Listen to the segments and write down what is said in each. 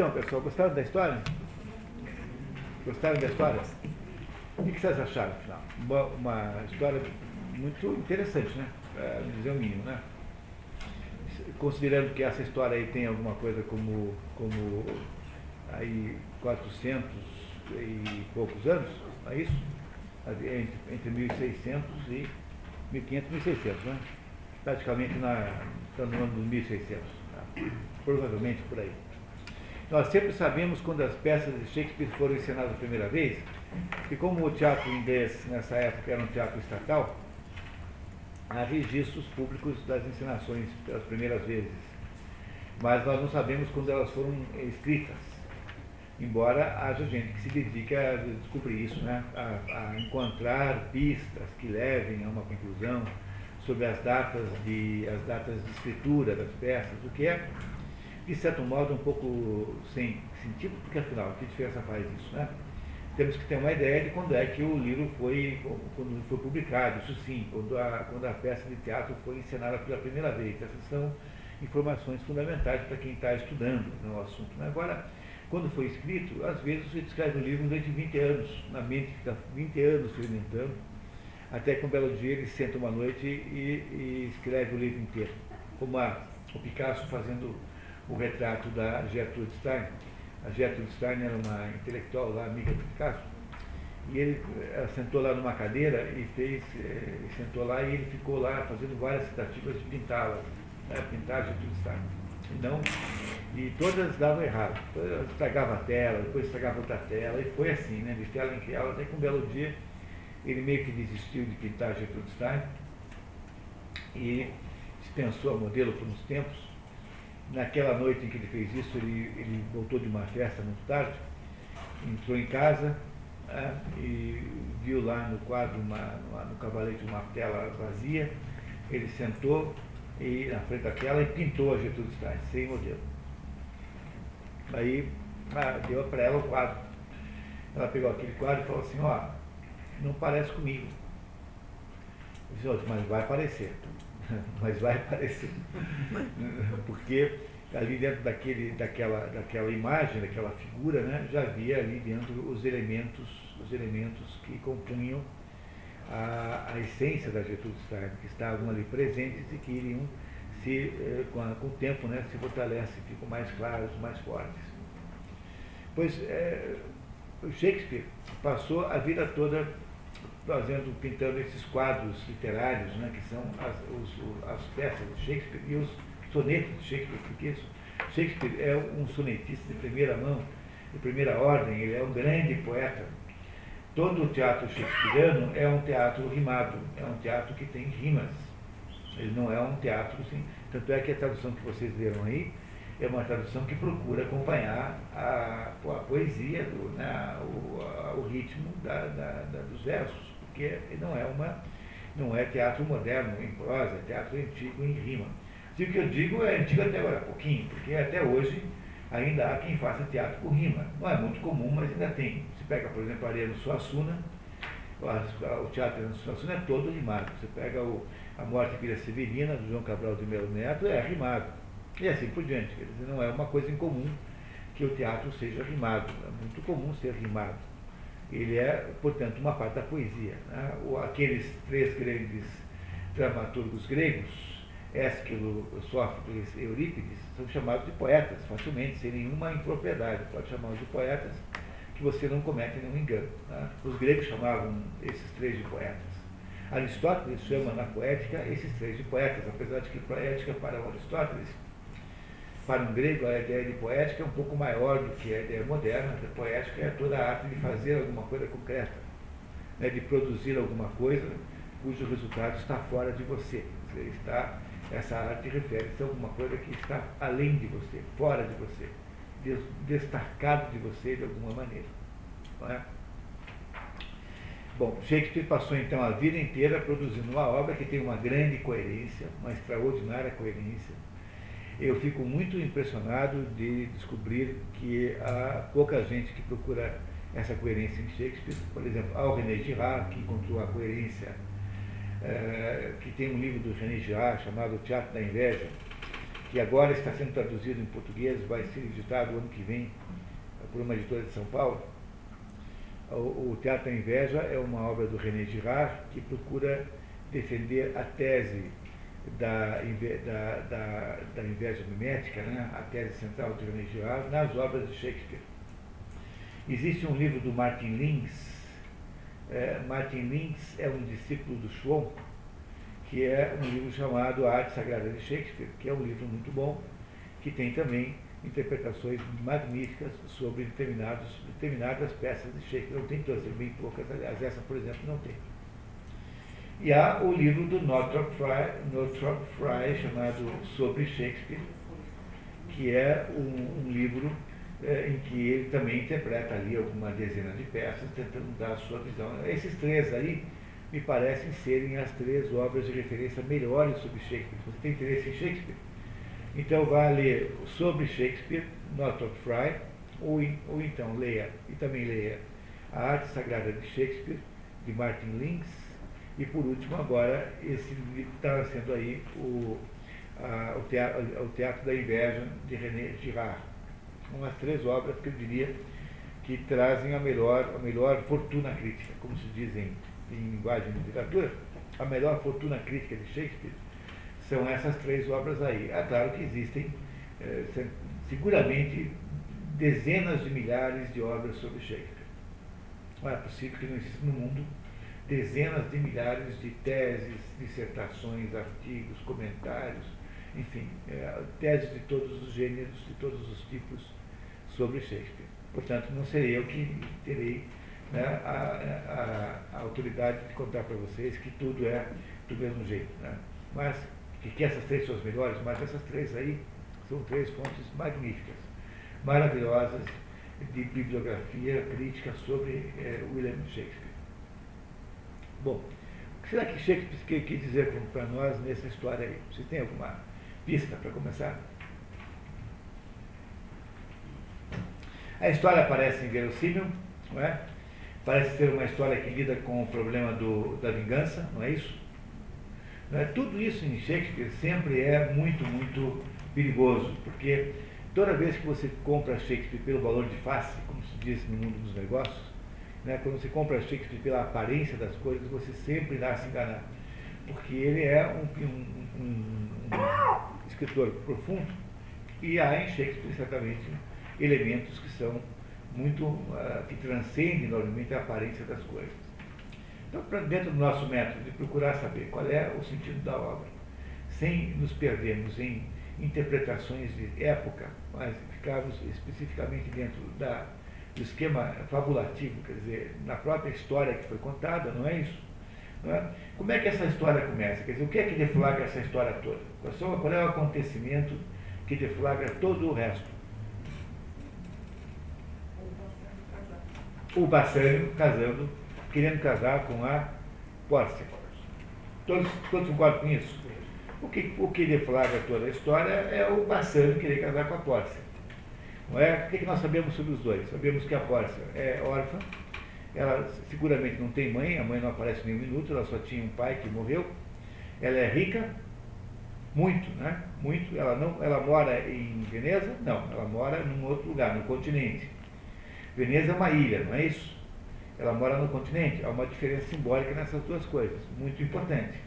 Então, pessoal, gostaram da história? Gostaram da história? O que vocês acharam, afinal? Uma, uma história muito interessante, né? Para dizer o mínimo, né? Considerando que essa história aí tem alguma coisa como, como aí 400 e poucos anos, é isso? Entre, entre 1600 e 1500 e 1600, né? Praticamente na, está no ano dos 1600, né? provavelmente por aí. Nós sempre sabemos quando as peças de Shakespeare foram ensinadas a primeira vez, que como o teatro inglês nessa época era um teatro estatal, há registros públicos das ensinações pelas primeiras vezes. Mas nós não sabemos quando elas foram escritas. Embora haja gente que se dedique a descobrir isso, né? a, a encontrar pistas que levem a uma conclusão sobre as datas de, as datas de escritura das peças, o que é de certo modo, um pouco sem sentido, porque afinal, que diferença faz isso, né? Temos que ter uma ideia de quando é que o livro foi, quando foi publicado, isso sim, quando a, quando a peça de teatro foi encenada pela primeira vez. Essas são informações fundamentais para quem está estudando no assunto. Né? Agora, quando foi escrito, às vezes você escreve um livro durante 20 anos, na mente fica 20 anos experimentando, até que um belo dia ele senta uma noite e, e escreve o livro inteiro. Como a, o Picasso fazendo o retrato da Gertrude Stein. A Gertrude Stein era uma intelectual lá, amiga do Picasso, e ele ela sentou lá numa cadeira e fez, eh, sentou lá e ele ficou lá fazendo várias tentativas de pintá-la, né, pintar a Gertrude Stein. E, não, e todas davam errado. Todas estragava a tela, depois estragava outra tela, e foi assim, né, de tela em tela, até que um belo dia ele meio que desistiu de pintar a Gertrude Stein e dispensou a modelo por uns tempos Naquela noite em que ele fez isso, ele, ele voltou de uma festa muito tarde, entrou em casa é, e viu lá no quadro, uma, no cavalete, uma tela vazia. Ele sentou e, na frente daquela e pintou a Getúlio Stein, sem modelo. Aí ah, deu para ela o quadro. Ela pegou aquele quadro e falou assim, ó, não parece comigo. Eu disse, mas vai parecer. mas vai aparecer. Porque ali dentro daquele, daquela, daquela imagem, daquela figura, né, já havia ali dentro os elementos, os elementos que compunham a, a essência da Getúlio Stein, que estavam ali presentes e que iriam se, eh, com, a, com, o tempo né, se fortalecem, ficam mais claros, mais fortes. Pois é, Shakespeare passou a vida toda fazendo, pintando esses quadros literários, né, que são as, os, as peças de Shakespeare e os sonetos de Shakespeare, porque isso, Shakespeare é um sonetista de primeira mão, de primeira ordem, ele é um grande poeta. Todo o teatro shakespeariano é um teatro rimado, é um teatro que tem rimas. Ele não é um teatro assim. Tanto é que a tradução que vocês leram aí é uma tradução que procura acompanhar a, a poesia, do, né, o, a, o, ritmo da, da, da, dos versos porque não é uma não é teatro moderno em prosa, é teatro antigo em rima. Se o que eu digo é antigo até agora, pouquinho, porque até hoje ainda há quem faça teatro com rima. Não é muito comum, mas ainda tem. Você pega, por exemplo, a Ariano Suassuna, o teatro Ariano Suassuna é todo rimado. Você pega o, a Morte Vila Severina, do João Cabral de Melo Neto, é rimado. E assim por diante. Quer dizer, não é uma coisa incomum que o teatro seja rimado. É muito comum ser rimado ele é, portanto, uma parte da poesia. Né? Aqueles três grandes dramaturgos gregos, Ésquilo, Sófocles e Eurípides, são chamados de poetas, facilmente, sem nenhuma impropriedade. Pode chamá-los de poetas, que você não comete nenhum engano. Né? Os gregos chamavam esses três de poetas. Aristóteles chama na poética esses três de poetas, apesar de que poética para Aristóteles para um grego, a ideia de poética é um pouco maior do que a ideia moderna. A poética é toda a arte de fazer alguma coisa concreta, né, de produzir alguma coisa cujo resultado está fora de você. você está, essa arte refere-se a alguma coisa que está além de você, fora de você, destacado de você de alguma maneira. Não é? Bom, Shakespeare passou então a vida inteira produzindo uma obra que tem uma grande coerência, uma extraordinária coerência, eu fico muito impressionado de descobrir que há pouca gente que procura essa coerência em Shakespeare. Por exemplo, há o René Girard, que encontrou a coerência, é, que tem um livro do René Girard chamado Teatro da Inveja, que agora está sendo traduzido em português, vai ser editado ano que vem por uma editora de São Paulo. O, o Teatro da Inveja é uma obra do René Girard que procura defender a tese da, da, da, da inveja mimética, né? a tese central de René nas obras de Shakespeare. Existe um livro do Martin Lins, é, Martin Lins é um discípulo do Schwon, que é um livro chamado A Arte Sagrada de Shakespeare, que é um livro muito bom, que tem também interpretações magníficas sobre determinados, determinadas peças de Shakespeare. Não tem todas, tem bem poucas, aliás, essa, por exemplo, não tem. E há o livro do Northrop Frye, Northrop Frye chamado Sobre Shakespeare, que é um, um livro é, em que ele também interpreta ali alguma dezena de peças, tentando dar a sua visão. Esses três aí me parecem serem as três obras de referência melhores sobre Shakespeare. Você tem interesse em Shakespeare, então vá ler sobre Shakespeare, Northrop Frye, ou, ou então leia, e também leia A Arte Sagrada de Shakespeare, de Martin Lins, e por último agora esse está sendo aí o, a, o, teatro, o Teatro da Inveja, de René Girard umas três obras que eu diria que trazem a melhor, a melhor fortuna crítica, como se diz em, em linguagem de literatura, a melhor fortuna crítica de Shakespeare são essas três obras aí. É claro que existem, é, seguramente, dezenas de milhares de obras sobre Shakespeare. Não é possível que não exista no mundo dezenas de milhares de teses, dissertações, artigos, comentários, enfim, é, teses de todos os gêneros, de todos os tipos sobre Shakespeare. Portanto, não serei eu que terei né, a, a, a, autoridade de contar para vocês que tudo é do mesmo jeito. Né? Mas que, que essas três são as melhores, mas essas três aí são três fontes magníficas, maravilhosas de bibliografia crítica sobre é, William Shakespeare. Bom, o que será que Shakespeare quis dizer para nós nessa história aí? Vocês têm alguma pista para começar? A história parece inverossímil, não é? Parece ser uma história que lida com o problema do, da vingança, não é isso? Não é? Tudo isso em Shakespeare sempre é muito, muito perigoso, porque toda vez que você compra Shakespeare pelo valor de face, como se diz no mundo dos negócios, né, quando você compra Shakespeare pela aparência das coisas, você sempre irá se enganar. Porque ele é um, um, um, um escritor profundo e há em Shakespeare certamente elementos que são muito, uh, que transcendem enormemente a aparência das coisas. Então, dentro do nosso método, de procurar saber qual é o sentido da obra, sem nos perdermos em interpretações de época, mas ficarmos especificamente dentro da, esquema fabulativo, quer dizer, na própria história que foi contada, não é isso? Não é? Como é que essa história começa? Quer dizer, o que é que deflagra essa história toda? Qual é o acontecimento que deflagra todo o resto? o Bassânio casando, querendo casar com a Pórcia. Todos, todos concordam com isso? O que, o que deflagra toda a história é o Bassânio querer casar com a Pórcia. Não é? O que, que nós sabemos sobre os dois? Sabemos que a Pórcia é órfã, ela seguramente não tem mãe, a mãe não aparece nem um minuto, ela só tinha um pai que morreu. Ela é rica, muito, né? Muito. Ela, não, ela mora em Veneza? Não, ela mora num outro lugar, no continente. Veneza é uma ilha, não é isso? Ela mora no continente. Há uma diferença simbólica nessas duas coisas, muito importante.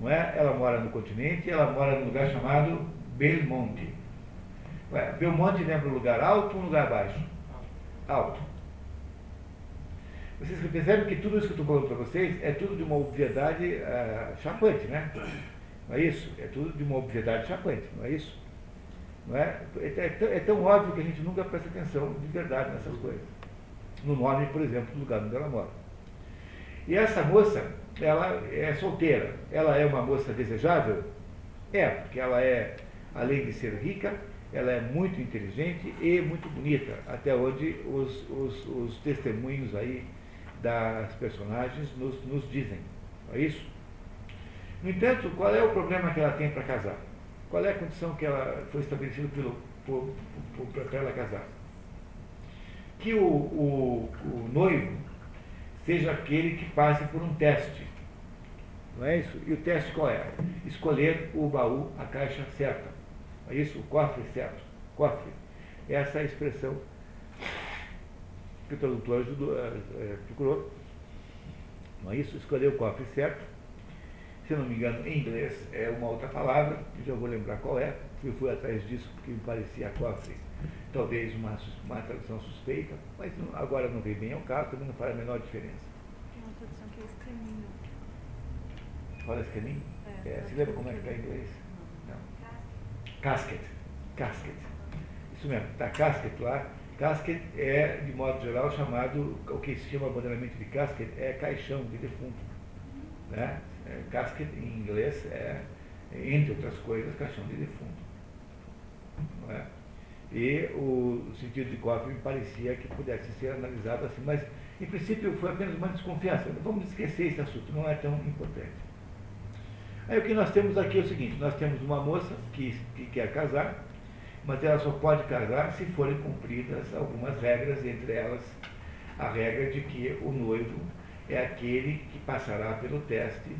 Não é? Ela mora no continente, ela mora num lugar chamado Belmonte. Ué, Belmonte lembra um lugar alto ou um lugar baixo? Alto. Vocês percebem que tudo isso que eu estou falando para vocês é tudo de uma obviedade uh, chapante, né? Não é isso? É tudo de uma obviedade chapante, não é isso? Não é? É, é, é, tão óbvio que a gente nunca presta atenção de verdade nessas coisas. No nome, por exemplo, do lugar onde ela mora. E essa moça, ela é solteira. Ela é uma moça desejável? É, porque ela é, além de ser rica, ela é muito inteligente e muito bonita, até onde os, os, os testemunhos aí das personagens nos, nos dizem. Não é isso? No entanto, qual é o problema que ela tem para casar? Qual é a condição que ela foi estabelecida para ela casar? Que o, o, o noivo seja aquele que passe por um teste. Não é isso? E o teste qual é? Escolher o baú, a caixa certa. É isso? O cofre certo. Cofre. Essa é a expressão que o tradutor ajudou, é, procurou. Não é isso? Escolheu o cofre certo. Se não me engano, em inglês é uma outra palavra, já vou lembrar qual é. Eu fui atrás disso porque me parecia cofre, talvez uma, uma tradução suspeita, mas não, agora não veio bem ao caso, também não faz a menor diferença. Tem uma tradução que é escaninho. Fala escaninho? É, É, você lembra como é que está em inglês? Casket. Casket. Isso mesmo, está casket lá. Casket é, de modo geral, chamado, o que se chama moderamente de casket é caixão de defunto. Né? É, casket em inglês é, entre outras coisas, caixão de defunto. É? E o sentido de cofre me parecia que pudesse ser analisado assim, mas em princípio foi apenas uma desconfiança. Vamos esquecer esse assunto, não é tão importante. Aí o que nós temos aqui é o seguinte, nós temos uma moça que, que quer casar, mas ela só pode casar se forem cumpridas algumas regras, entre elas a regra de que o noivo é aquele que passará pelo teste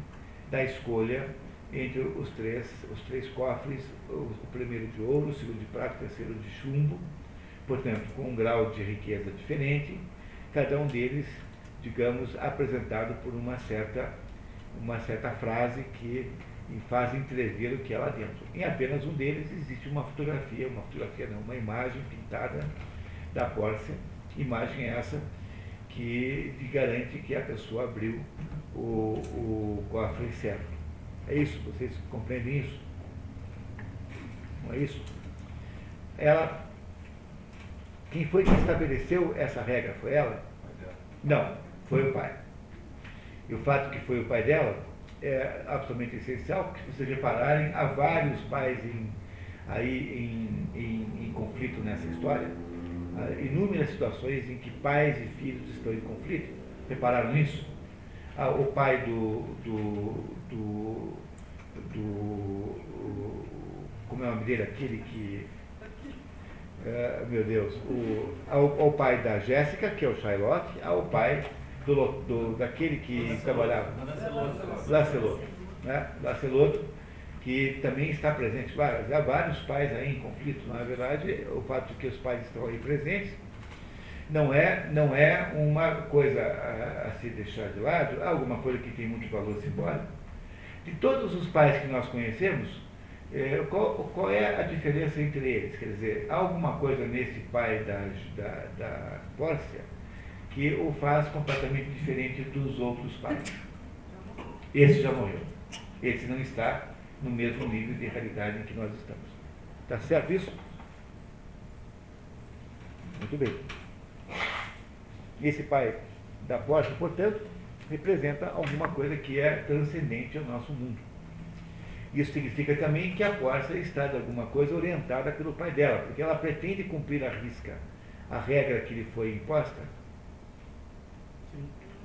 da escolha entre os três, os três cofres, o, primeiro de ouro, o segundo de prata, o terceiro de chumbo, portanto, com um grau de riqueza diferente, cada um deles, digamos, apresentado por uma certa, uma certa frase que faz entrever o que é lá dentro. Em apenas um deles existe uma fotografia, uma fotografia não, uma imagem pintada da Pórcia, imagem essa que garante que a pessoa abriu o, o cofre certo. É isso? Vocês compreendem isso? Não é isso? Ela. Quem foi que estabeleceu essa regra? Foi ela? Não, foi o pai. E o fato que foi o pai dela é absolutamente essencial, porque se vocês repararem, há vários pais em, aí em, em, em conflito nessa história. Há inúmeras situações em que pais e filhos estão em conflito. Repararam nisso? Ah, o pai do, do, do, do, como é o nome dele, aquele que, uh, meu Deus, o, ao, ao pai da Jéssica, que é o Charlotte, ao pai do, do, daquele que trabalhava, Lancelot, né? Lancelot, que também está presente. Há vários pais aí em conflito, na verdade, o fato de que os pais estão aí presentes não é, não é uma coisa a, a se deixar de lado, alguma coisa que tem muito valor simbólico. De todos os pais que nós conhecemos, é, qual, qual, é a diferença entre eles? Quer dizer, há alguma coisa nesse pai da, da, da Pórcia que o faz completamente diferente dos outros pais. Esse já morreu. Esse não está no mesmo nível de realidade em que nós estamos. Está certo isso? Muito bem. Esse pai da Porsche, portanto, representa alguma coisa que é transcendente ao nosso mundo. Isso significa também que a Porsche está de alguma coisa orientada pelo pai dela, porque ela pretende cumprir a risca a regra que lhe foi imposta.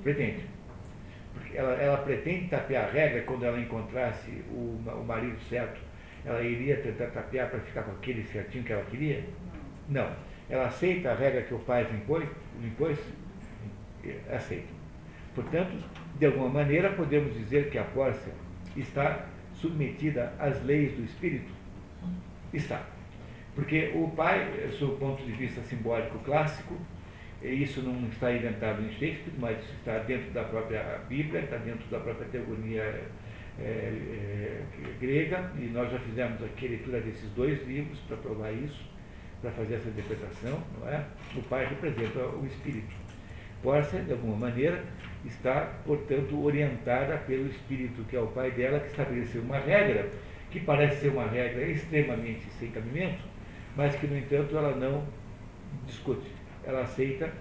Pretende. Porque ela, ela pretende tapear a regra quando ela encontrasse o, o marido certo. Ela iria tentar tapear para ficar com aquele certinho que ela queria? Não. Ela aceita a regra que o pai impôs? impôs? Aceita. Portanto, de alguma maneira, podemos dizer que a Pórcia está submetida às leis do espírito? Está. Porque o pai, sob o ponto de vista simbólico clássico, isso não está inventado em Shakespeare, mas está dentro da própria Bíblia, está dentro da própria teogonia é, é, grega, e nós já fizemos aqui a leitura desses dois livros para provar isso, para fazer essa interpretação, não é? O pai representa o espírito. Pórcia, de alguma maneira, está, portanto, orientada pelo espírito, que é o pai dela, que estabeleceu uma regra, que parece ser uma regra extremamente sem cabimento, mas que, no entanto, ela não discute. Ela aceita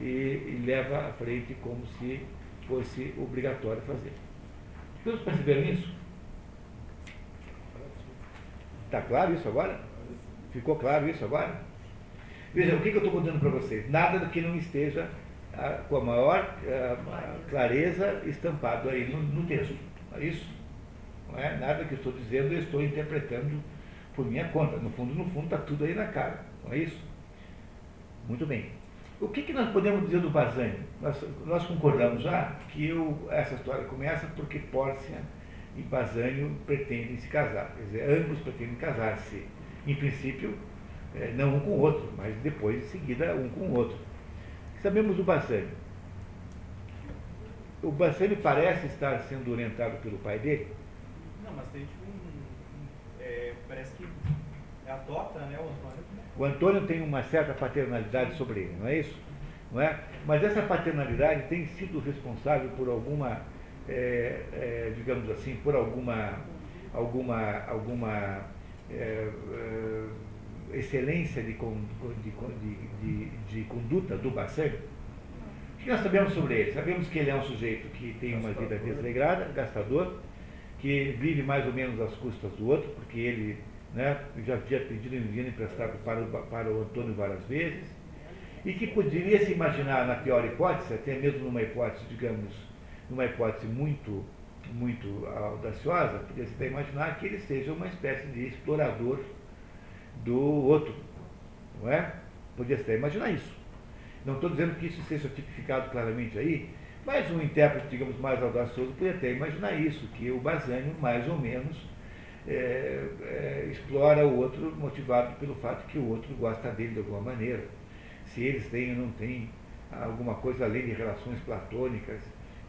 e, e leva à frente como se fosse obrigatório fazer. Todos perceberam isso? Está claro isso agora? Ficou claro isso agora? Veja, o que, que eu estou contando para vocês? Nada do que não esteja ah, com a maior ah, clareza estampado aí no, no texto. É isso? Não é nada que eu estou dizendo, eu estou interpretando por minha conta. No fundo, no fundo, está tudo aí na cara. Não é isso? Muito bem. O que, que nós podemos dizer do Bazânio? Nós, nós concordamos já que eu, essa história começa porque Pórcia e Bazânio pretendem se casar. Quer dizer, ambos pretendem casar-se. Em princípio, é, não um com o outro, mas depois, em seguida, um com o outro. Sabemos do Bassani. O Bassani parece estar sendo orientado pelo pai dele. Não, mas tem tipo um. é, parece que adota, né, o Antônio. O Antônio tem uma certa paternalidade sobre ele, não é isso? Não é? Mas essa paternalidade tem sido responsável por alguma, é, é, digamos assim, por alguma, alguma, alguma é, excelência de, de, de, de, conduta do Bassani. O que nós sabemos sobre ele? Sabemos que ele é um sujeito que tem uma vida desregrada, gastador, que vive mais ou menos às custas do outro, porque ele né, já tinha pedido dinheiro emprestado para, para o Antônio várias vezes, e que poderia se imaginar, na pior hipótese, até mesmo numa hipótese, digamos, numa hipótese muito, muito audaciosa, poderia se até imaginar que ele seja uma espécie de explorador do outro, não é? Podia-se até imaginar isso. Não estou dizendo que isso seja tipificado claramente aí, mas um intérprete, digamos, mais audacioso poderia até imaginar isso, que o Basânio, mais ou menos, é, é, explora o outro motivado pelo fato que o outro gosta dele de alguma maneira. Se eles têm ou não têm alguma coisa além de relações platônicas,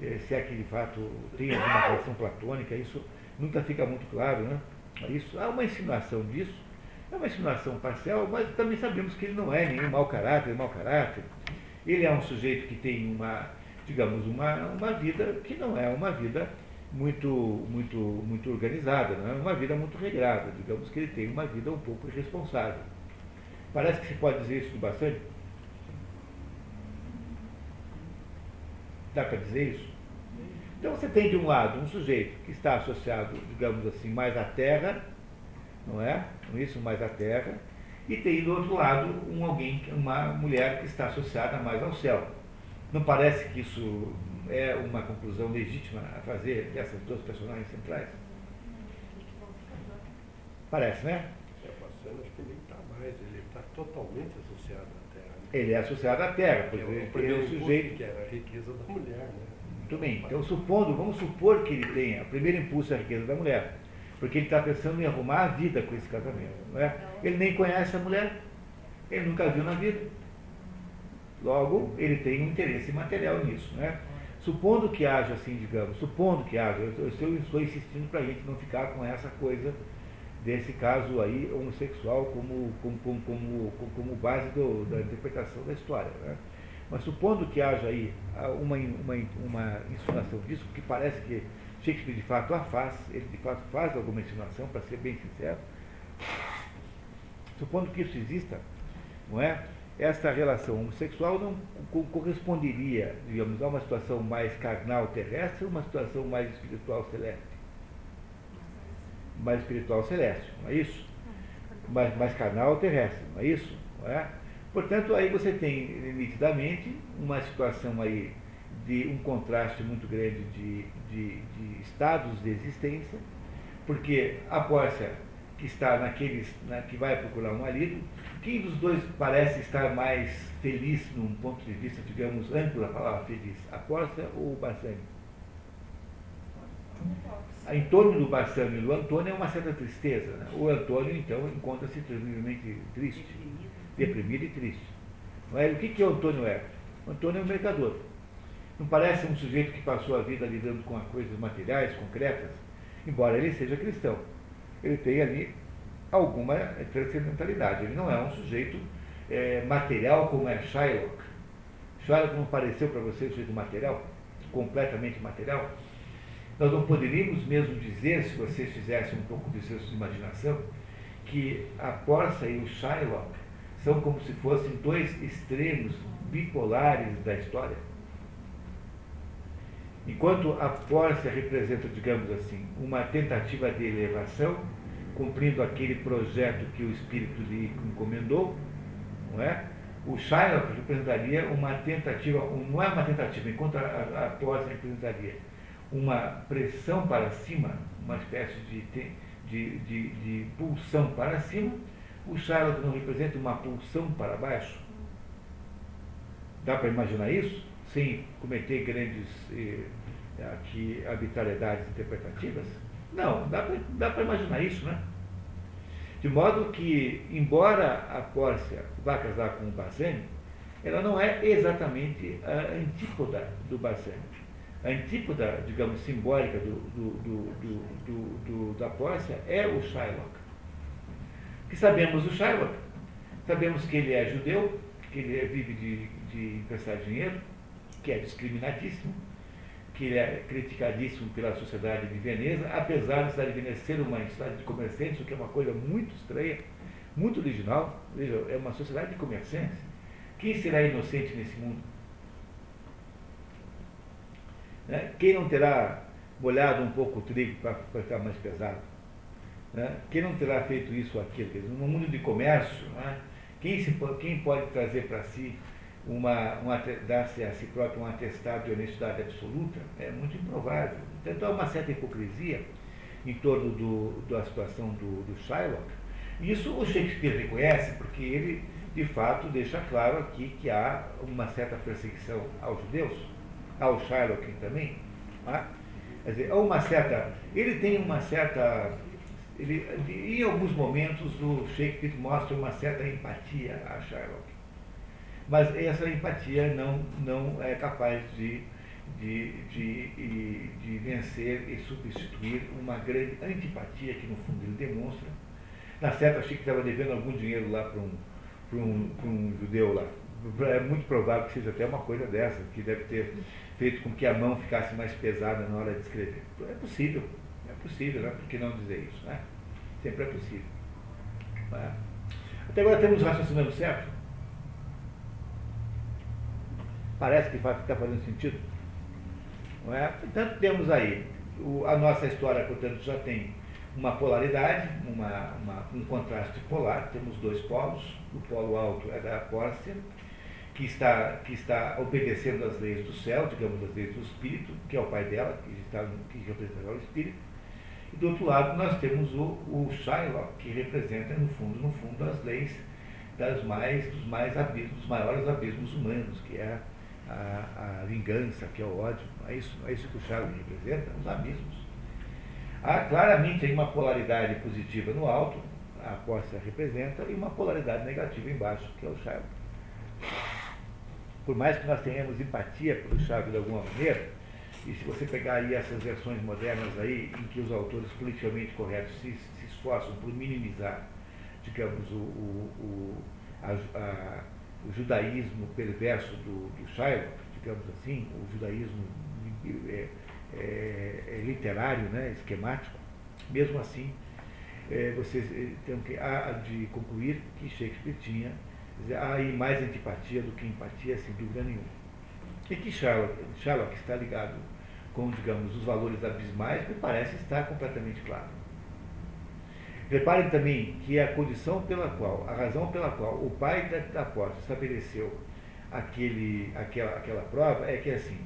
é, se é que de fato tem alguma relação platônica, isso nunca fica muito claro, né? Isso, há uma insinuação disso, é uma insinuação parcial, mas também sabemos que ele não é nenhum mau caráter, mau caráter. Ele é um sujeito que tem uma, digamos, uma, uma vida que não é uma vida muito, muito, muito organizada, não é uma vida muito regrada. Digamos que ele tem uma vida um pouco irresponsável. Parece que se pode dizer isso bastante. Dá para dizer isso? Então você tem de um lado um sujeito que está associado, digamos assim, mais à terra, não é? Isso, mais à terra, e tem do outro lado um alguém, uma mulher que está associada mais ao céu. Não parece que isso é uma conclusão legítima a fazer dessas duas personagens centrais? Parece, né? É, acho que ele está mais, ele está totalmente associado à Terra. Né? Ele é associado à Terra, porque é, ele tem o sujeito. Que era a riqueza da mulher, né? Muito bem. Então, supondo, vamos supor que ele tenha, o primeiro impulso é a riqueza da mulher, porque ele está pensando em arrumar a vida com esse casamento. Não é? Ele nem conhece a mulher, ele nunca viu na vida. Logo, ele tem um interesse material nisso. Não é? Supondo que haja assim, digamos, supondo que haja, eu, eu estou insistindo para a gente não ficar com essa coisa desse caso aí homossexual como, como, como, como, como base do, da interpretação da história. Né? Mas supondo que haja aí uma, uma, uma insinuação disso, que parece que Shakespeare de fato a faz, ele de fato faz alguma insinuação, para ser bem sincero, supondo que isso exista, não é? Essa relação homossexual não corresponderia, digamos, a uma situação mais carnal terrestre ou uma situação mais espiritual celeste? Mais espiritual celeste, não é isso? Mais, mais carnal terrestre, não é isso? Não é? Portanto, aí você tem nitidamente uma situação aí de um contraste muito grande de, de, de estados de existência, porque a Pórcia que está naqueles, né, que vai procurar um marido, quem dos dois parece estar mais feliz num ponto de vista, digamos, amplo da palavra feliz? A Corsa ou o Bassani? Em torno do Bassani e do Antônio é uma certa tristeza. Né? O Antônio, então, encontra-se terrivelmente triste, deprimido e triste. Mas o que, que o Antônio é? O Antônio é um mercador. Não parece um sujeito que passou a vida lidando com coisas materiais, concretas, embora ele seja cristão. Ele tem ali alguma transcendentalidade. Ele não é um sujeito é, material como é Shylock. Shylock não pareceu para você um sujeito material? Completamente material? Nós não poderíamos mesmo dizer, se vocês fizessem um pouco de sua imaginação, que a Porça e o Shylock são como se fossem dois extremos bipolares da história. Enquanto a Porça representa, digamos assim, uma tentativa de elevação, cumprindo aquele projeto que o Espírito lhe encomendou, não é? O Shylock representaria uma tentativa, não é uma tentativa, enquanto a, a, a Tosa representaria uma pressão para cima, uma espécie de, de, de, de pulsão para cima, o Shylock não representa uma pulsão para baixo. Dá para imaginar isso? Sem cometer grandes eh, aqui, arbitrariedades interpretativas? Não, dá para imaginar isso, né? De modo que, embora a Pórcia vá casar com o Barsênio, ela não é exatamente a antípoda do Barsênio. A antípoda, digamos, simbólica do, do, do, do, da Pórcia é o Shylock. Que sabemos o Shylock, sabemos que ele é judeu, que ele vive de, de emprestar dinheiro, que é discriminadíssimo, que é criticadíssimo pela sociedade de Veneza, apesar de cidade de Veneza ser uma cidade de comerciantes, o que é uma coisa muito estranha, muito original. Veja, é uma sociedade de comerciantes. Quem será inocente nesse mundo? Né? Quem não terá molhado um pouco o trigo para ficar mais pesado? Né? Quem não terá feito isso ou aquilo? No mundo de comércio, né? quem, se, quem pode trazer para si uma, uma dar-se a si próprio um atestado de honestidade absoluta é muito improvável. Então há uma certa hipocrisia em torno do, da situação do, do Shylock. Isso o Shakespeare reconhece, porque ele, de fato, deixa claro aqui que há uma certa perseguição aos judeus, ao Shylock também. Tá? Quer dizer, há uma certa. Ele tem uma certa. Ele, em alguns momentos, o Shakespeare mostra uma certa empatia a Shylock mas essa empatia não, não é capaz de, de, de, de vencer e substituir uma grande antipatia que no fundo ele demonstra. Na certa, achei que estava devendo algum dinheiro lá para um, um, um judeu lá. É muito provável que seja até uma coisa dessa, que deve ter feito com que a mão ficasse mais pesada na hora de escrever. É possível, é possível, né? por que não dizer isso? Né? Sempre é possível. É? Até agora temos raciocinando certo? Parece que vai ficar fazendo sentido. Não é? Portanto, temos aí o, a nossa história, portanto, já tem uma polaridade, uma, uma, um contraste polar, temos dois polos, o polo alto é da Pórcia, que está, que está obedecendo às leis do céu, digamos, as leis do espírito, que é o pai dela, que, está, que representa o espírito, e do outro lado nós temos o, o Shylock, que representa, no fundo, no fundo, as leis das mais, dos mais abismos, dos maiores abismos humanos, que é a, a vingança, que é o ódio. É isso, é isso que o Charles representa, os abismos. Há claramente uma polaridade positiva no alto, a Costa representa, e uma polaridade negativa embaixo, que é o Charles. Por mais que nós tenhamos empatia pelo Charles de alguma maneira, e se você pegar aí essas versões modernas aí, em que os autores politicamente corretos se, se esforçam por minimizar, digamos, o, o, o a, a o judaísmo perverso do, do Shylock, digamos assim, o judaísmo é, é, é literário, né, esquemático, mesmo assim, é, vocês é, têm que, há de concluir que Shakespeare tinha aí mais antipatia do que empatia, sem dúvida nenhuma. E que Sherlock, Sherlock está ligado com, digamos, os valores abismais, me parece estar completamente claro. Reparem também que a condição pela qual, a razão pela qual o pai da, da porta estabeleceu aquele, aquela, aquela prova é que assim,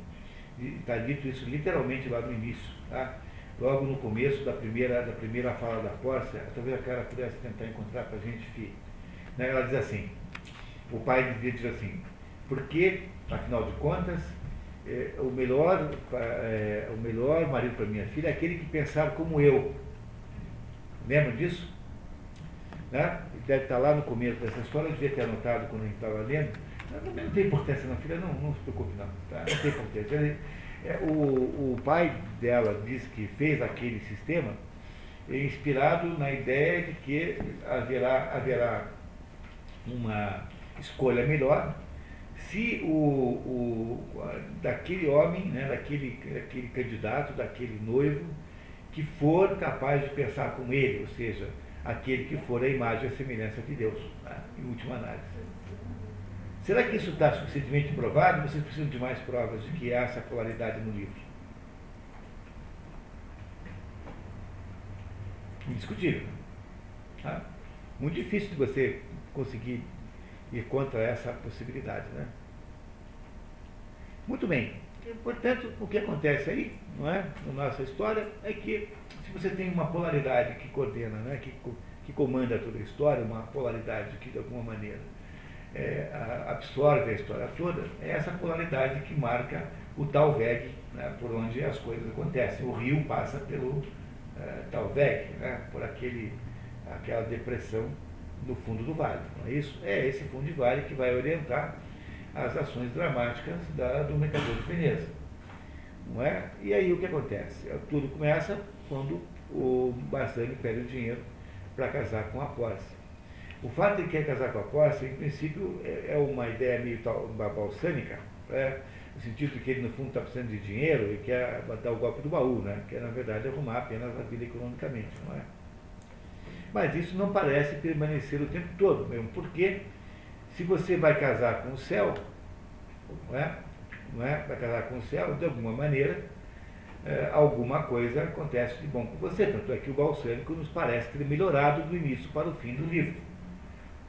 está dito isso literalmente lá no início, tá? logo no começo da primeira, da primeira fala da Pórcia, talvez a cara pudesse tentar encontrar para a gente, que, né, ela diz assim, o pai diz assim, porque, afinal de contas, é, o, melhor, é, o melhor marido para minha filha é aquele que pensar como eu, Lembra disso? Né? Deve estar lá no começo dessa história, eu devia ter anotado quando a gente estava lendo. Não, não tem importância não, filha, não, não se preocupe não. Tá? Não tem importância. É, o, o pai dela disse que fez aquele sistema inspirado na ideia de que haverá, haverá uma escolha melhor se o, o, daquele homem, né, daquele, daquele candidato, daquele noivo, que for capaz de pensar como ele, ou seja, aquele que for a imagem e a semelhança de Deus, né? em última análise. Será que isso está suficientemente provado? Vocês precisam de mais provas de que há essa polaridade no livro? Indiscutível. Tá? Muito difícil de você conseguir ir contra essa possibilidade. Né? Muito bem. Portanto, o que acontece aí, não é, na nossa história, é que se você tem uma polaridade que coordena, né, que, que comanda toda a história, uma polaridade que de alguma maneira é, absorve a história toda, é essa polaridade que marca o Talveg, né, por onde as coisas acontecem. O rio passa pelo é, Talveg, né, por aquele, aquela depressão no fundo do vale, não é isso? É esse fundo de vale que vai orientar as ações dramáticas da, do mercador de Veneza. Não é? E aí o que acontece? Tudo começa quando o Bassani pede o dinheiro para casar com a Posse. O fato de que quer casar com a Posse, em princípio, é, é uma ideia meio balsânica, é, no sentido de que ele, no fundo, está precisando de dinheiro e quer dar o golpe do baú, né? quer, na verdade, arrumar apenas a vida economicamente. Não é? Mas isso não parece permanecer o tempo todo, mesmo porque se você vai casar com o céu, não é? Não é? vai casar com o céu, de alguma maneira, é, alguma coisa acontece de bom com você. Tanto é que o balsâmico nos parece ter melhorado do início para o fim do livro.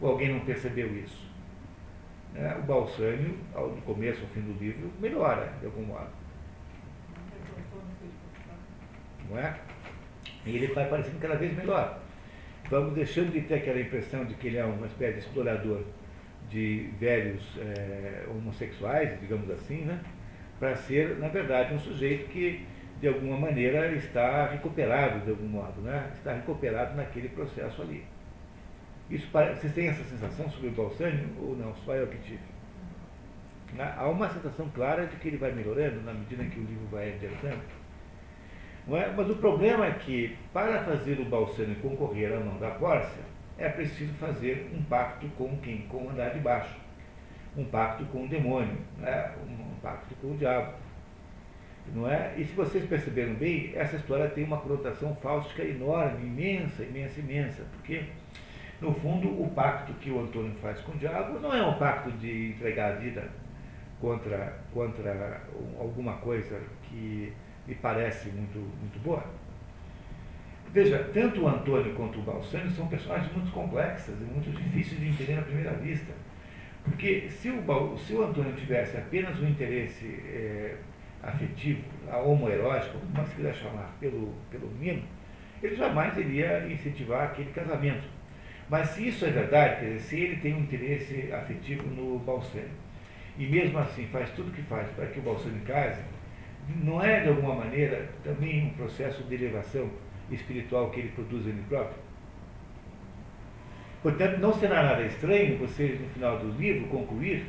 Ou alguém não percebeu isso? É, o balsâmio, do começo ao fim do livro, melhora, de algum modo. Não é? E ele vai parecendo cada vez melhor. Vamos deixando de ter aquela impressão de que ele é uma espécie de explorador de velhos é, homossexuais, digamos assim, né? para ser, na verdade, um sujeito que, de alguma maneira, está recuperado, de algum modo, né? está recuperado naquele processo ali. Isso, vocês têm essa sensação sobre o Balsânio ou não? Só eu que tive. Né? Há uma sensação clara de que ele vai melhorando na medida que o livro vai adiantando. É? Mas o problema é que, para fazer o Balsânio concorrer à mão da Pórcia, é preciso fazer um pacto com quem? Com o andar de baixo. Um pacto com o demônio, né? um pacto com o diabo. Não é? E se vocês perceberam bem, essa história tem uma conotação fáustica enorme, imensa, imensa, imensa, porque, no fundo, o pacto que o Antônio faz com o diabo não é um pacto de entregar a vida contra, contra alguma coisa que me parece muito, muito boa. Veja, tanto o Antônio quanto o Balsani são personagens muito complexas e muito difíceis de entender na primeira vista. Porque se o, se o Antônio tivesse apenas um interesse é, afetivo, homoerótico, como se quiser chamar, pelo, pelo mimo, ele jamais iria incentivar aquele casamento. Mas se isso é verdade, quer dizer, se ele tem um interesse afetivo no Balsani, e mesmo assim faz tudo o que faz para que o Balsani case, não é de alguma maneira também um processo de elevação espiritual que ele produz ele próprio? Portanto, não será nada estranho vocês, no final do livro, concluir,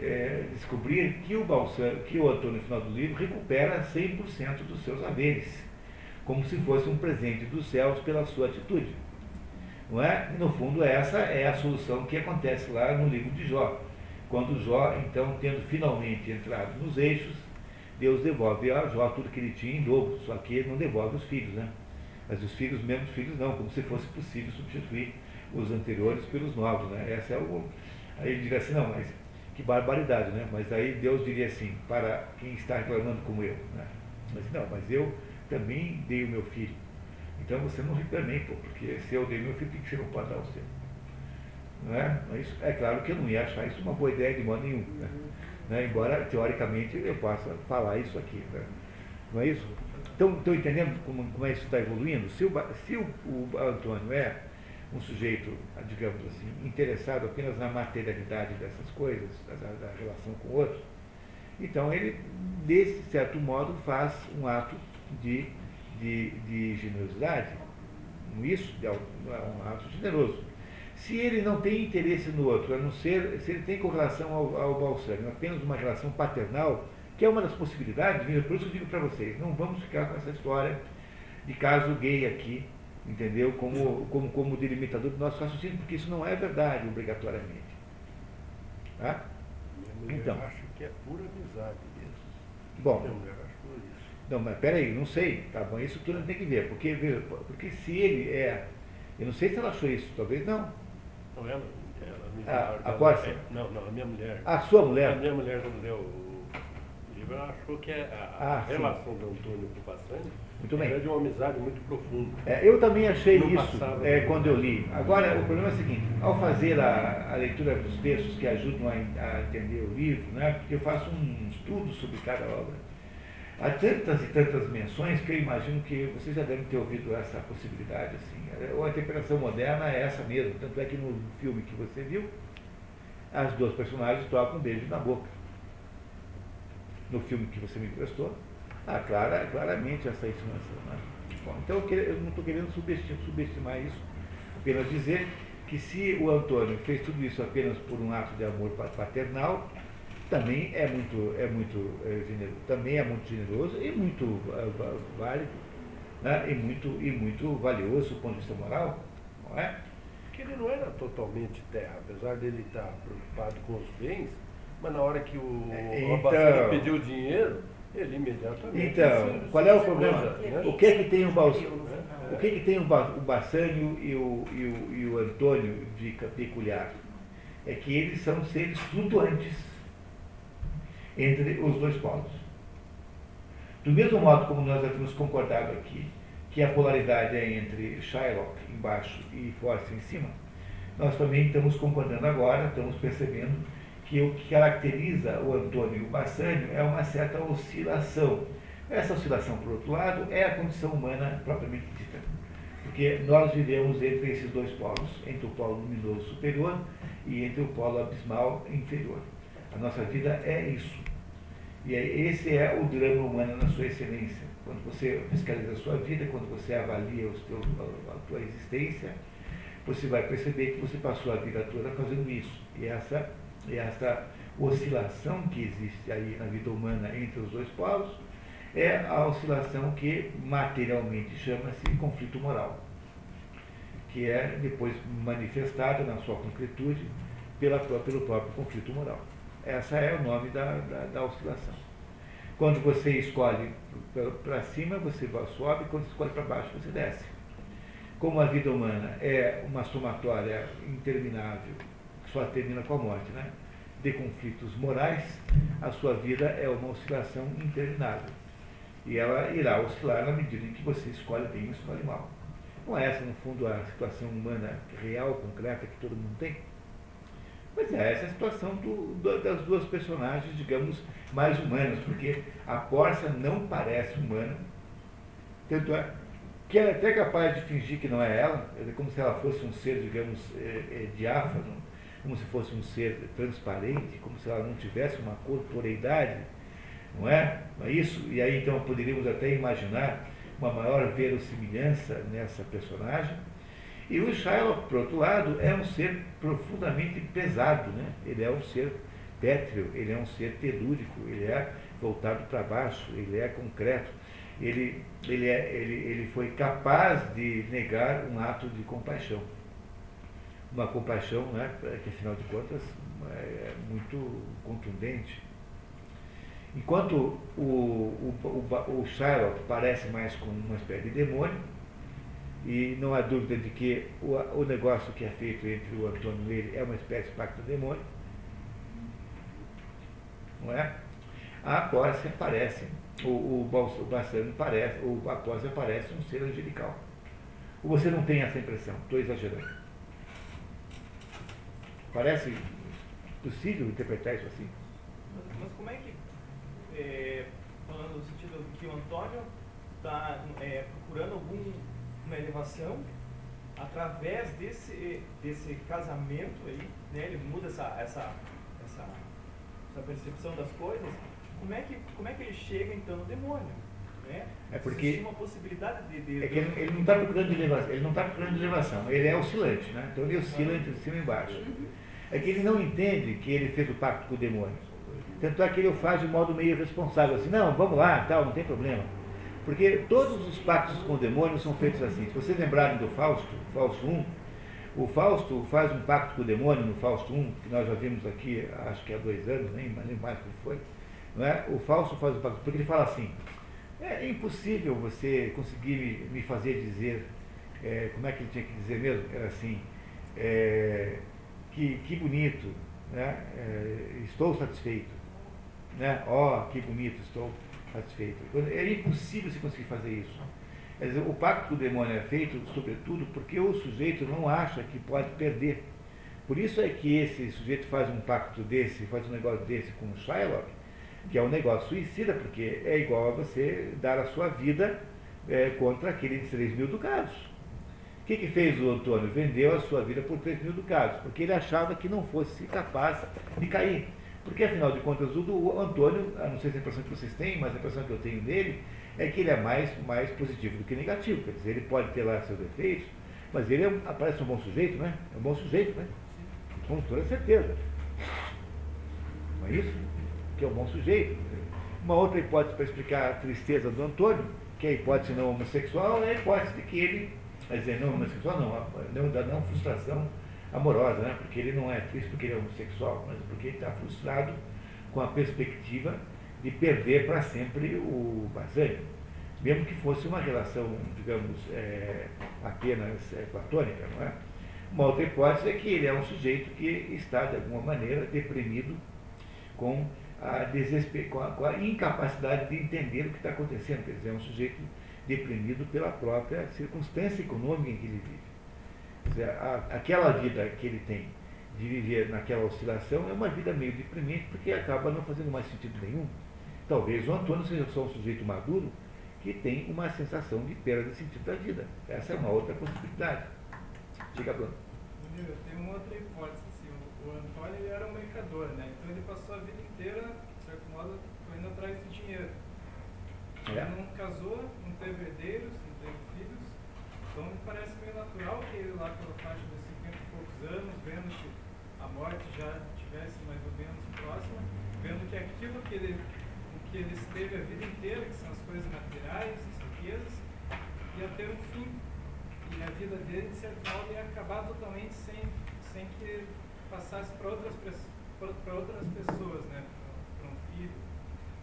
é, descobrir que o, Balsam, que o Antônio, no final do livro, recupera 100% dos seus haveres, como se fosse um presente dos céus pela sua atitude. Não é? no fundo, essa é a solução que acontece lá no livro de Jó. Quando Jó, então, tendo finalmente entrado nos eixos, Deus devolve a Jó tudo que ele tinha em dobro, só que ele não devolve os filhos, né? Mas os filhos, mesmo os filhos não, como se fosse possível substituir os anteriores pelos novos, né? Essa é o. Aí ele diria assim, não, mas que barbaridade, né? Mas aí Deus diria assim, para quem está reclamando como eu, né? Mas não, mas eu também dei o meu filho. Então você não reclamei, pô, porque se eu dei meu filho, por que você não pode dar o seu? Não é? Mas, é claro que eu não ia achar isso uma boa ideia de modo nenhum. Né? Né? Embora, teoricamente, eu possa falar isso aqui. Né? Não é isso? Estão entendendo como, como é isso está evoluindo? Se, o, se o, o Antônio é um sujeito, digamos assim, interessado apenas na materialidade dessas coisas, da, da relação com o outro, então ele, desse certo modo, faz um ato de, de, de generosidade. Isso é um ato generoso. Se ele não tem interesse no outro, a não ser, se ele tem com relação ao, ao balsâmio apenas uma relação paternal, que é uma das possibilidades, por isso eu digo para vocês, não vamos ficar com essa história de caso gay aqui, entendeu? Como, como, como delimitador do nosso raciocínio, porque isso não é verdade obrigatoriamente. Tá? então, acho que é pura amizade mesmo. Bom, isso. Não, mas peraí, não sei, tá bom? Isso tudo tem que ver, porque, porque se ele é. Eu não sei se ela achou isso, talvez não. Não, ela, ela a, a Corsa? Não, não, a minha mulher. A sua mulher? A minha mulher, quando leu livro, ela achou que é a, a ah, relação sim. do Antônio com o Passani muito bem. era de uma amizade muito profunda. É, eu também achei isso é, quando eu li. Agora, o problema é o seguinte, ao fazer a, a leitura dos textos que ajudam a, a, entender o livro, né, porque eu faço um estudo sobre cada obra, há tantas e tantas menções que eu imagino que vocês já devem ter ouvido essa possibilidade. Assim. A interpretação moderna é essa mesmo. Tanto é que no filme que você viu, as duas personagens trocam um beijo na boca. No filme que você me emprestou, há clara, claramente essa insinuação. Né? Então eu, eu não estou querendo subestimar, subestimar, isso, apenas dizer que se o Antônio fez tudo isso apenas por um ato de amor paternal, também é muito, é muito é, generoso, também é muito generoso e muito uh, válido, né? e, muito, e muito valioso do ponto de vista moral, não é? Que ele não era totalmente terra, apesar dele estar preocupado com os bens, mas na hora que o então, pediu dinheiro, ele imediatamente. Então, qual é o problema? Né? O que é que tem o Balsânio? O que é que tem o Bassânio e o, e o, e o Antônio de peculiar? É que eles são seres flutuantes entre os dois polos. Do mesmo modo como nós temos concordado aqui que a polaridade é entre Shylock embaixo e Force em cima, nós também estamos concordando agora, estamos percebendo que o que caracteriza o Antônio e o Bassânio é uma certa oscilação. Essa oscilação, por outro lado, é a condição humana propriamente dita. Porque nós vivemos entre esses dois polos, entre o polo luminoso superior e entre o polo abismal inferior. A nossa vida é isso. E esse é o drama humano na sua excelência. Quando você fiscaliza a sua vida, quando você avalia os teus, a tua existência, você vai perceber que você passou a vida toda fazendo isso. E essa essa oscilação que existe aí na vida humana entre os dois polos é a oscilação que materialmente chama-se conflito moral, que é depois manifestada na sua concretude pela, pelo próprio conflito moral. Essa é o nome da, da, da oscilação. Quando você escolhe para cima, você sobe, quando você escolhe para baixo, você desce. Como a vida humana é uma somatória interminável só termina com a morte, né? de conflitos morais, a sua vida é uma oscilação interminável. E ela irá oscilar na medida em que você escolhe bem ou escolhe mal. Não é essa, no fundo, a situação humana real, concreta, que todo mundo tem? Pois é, essa é a situação do, do, das duas personagens, digamos, mais humanas, porque a Porça não parece humana, tanto é que ela é até capaz de fingir que não é ela, é como se ela fosse um ser, digamos, é, é, diáfano, como se fosse um ser transparente, como se ela não tivesse uma corporeidade, não é? Não é isso? E aí então poderíamos até imaginar uma maior verossimilhança nessa personagem. E o Shylock, por outro lado, é um ser profundamente pesado, né? Ele é um ser pétreo, ele é um ser telúrico, ele é voltado para baixo, ele é concreto. Ele, ele, é, ele, ele foi capaz de negar um ato de compaixão uma compaixão, né, que afinal de contas é muito contundente. Enquanto o, o, o, o Shylock parece mais com uma espécie de demônio, e não há dúvida de que o, o negócio que é feito entre o Antônio e ele é uma espécie de pacto demônio, não é? A Apósia parece, o, o, o Bassano parece, o Apósia parece um ser angelical. Ou você não tem essa impressão? Estou exagerando. Parece possível interpretar isso assim? Mas, mas como é que, é, falando no sentido que o Antônio está é, procurando alguma elevação através desse, desse casamento aí, né, ele muda essa, essa, essa, essa percepção das coisas, como é, que, como é que ele chega então no demônio? Né? É porque uma possibilidade de, de é que ele, ele não está procurando elevação, ele não está procurando elevação, ele é oscilante, né? Então ele oscila entre cima e embaixo. Uhum é que ele não entende que ele fez o pacto com o demônio. Tanto é que ele o faz de modo meio responsável, assim, não, vamos lá, tal, não tem problema. Porque todos os pactos com o demônio são feitos assim. Se vocês lembrarem do Fausto, Fausto 1, o Fausto faz um pacto com o demônio no Fausto 1, que nós já vimos aqui, acho que há dois anos, nem, mais como foi. Não é? O Fausto faz o pacto, porque ele fala assim, é impossível você conseguir me, me fazer dizer, é, como é que ele tinha que dizer mesmo? Era assim, é, que, que bonito, né? É, estou satisfeito. Né? Oh, que bonito, estou satisfeito. É impossível se conseguir fazer isso. Quer dizer, o pacto com o demônio é feito, sobretudo, porque o sujeito não acha que pode perder. Por isso é que esse sujeito faz um pacto desse, faz um negócio desse com o Shylock, que é um negócio suicida, porque é igual a você dar a sua vida é, contra aqueles 3 mil ducados que, que fez o Antônio? Vendeu a sua vida por 3 mil ducados, porque ele achava que não fosse capaz de cair. Porque, afinal de contas, o, Antônio, não sei se é a impressão que vocês têm, mas a impressão que eu tenho dele é que ele é mais, mais positivo do que negativo. Quer dizer, ele pode ter lá seus defeitos, Mas ele é, aparece um bom sujeito, né? É um bom sujeito, né? Com toda certeza. Não é isso? Que é um bom sujeito. Uma outra hipótese para explicar a tristeza do Antônio, que é a hipótese não homossexual, é a hipótese de que ele, quer dizer, não homossexual não, não da não frustração amorosa, né? Porque ele não é triste porque ele é homossexual, mas porque ele está frustrado com a perspectiva de perder para sempre o Basani. Mesmo que fosse uma relação, digamos, é, apenas é, platônica, não é? Uma outra hipótese é que ele é um sujeito que está, de alguma maneira, deprimido com a, com a incapacidade de entender o que está acontecendo. Quer dizer, é um sujeito deprimido pela própria circunstância econômica em que ele vive. Dizer, a, aquela vida que ele tem de viver naquela oscilação é uma vida meio deprimente, porque acaba não fazendo mais sentido nenhum. Talvez o Antônio seja só um sujeito maduro que tem uma sensação de perda de sentido da vida. Essa é uma outra possibilidade. Diga, Bruno. Eu tenho uma outra hipótese. Assim, o Antônio ele era um mercador, né? então ele passou a vida inteira, de certo modo, correndo atrás de dinheiro. É. Ele não casou, não teve herdeiros, não teve filhos, então me parece meio natural que ele lá pela faixa dos 50 e poucos anos, vendo que a morte já estivesse mais ou menos próxima, vendo que aquilo que ele que ele esteve a vida inteira, que são as coisas materiais, as riquezas, ia ter um fim. E a vida dele, de certo modo, ia acabar totalmente sem, sem que passasse para outras, outras pessoas, né? para um filho.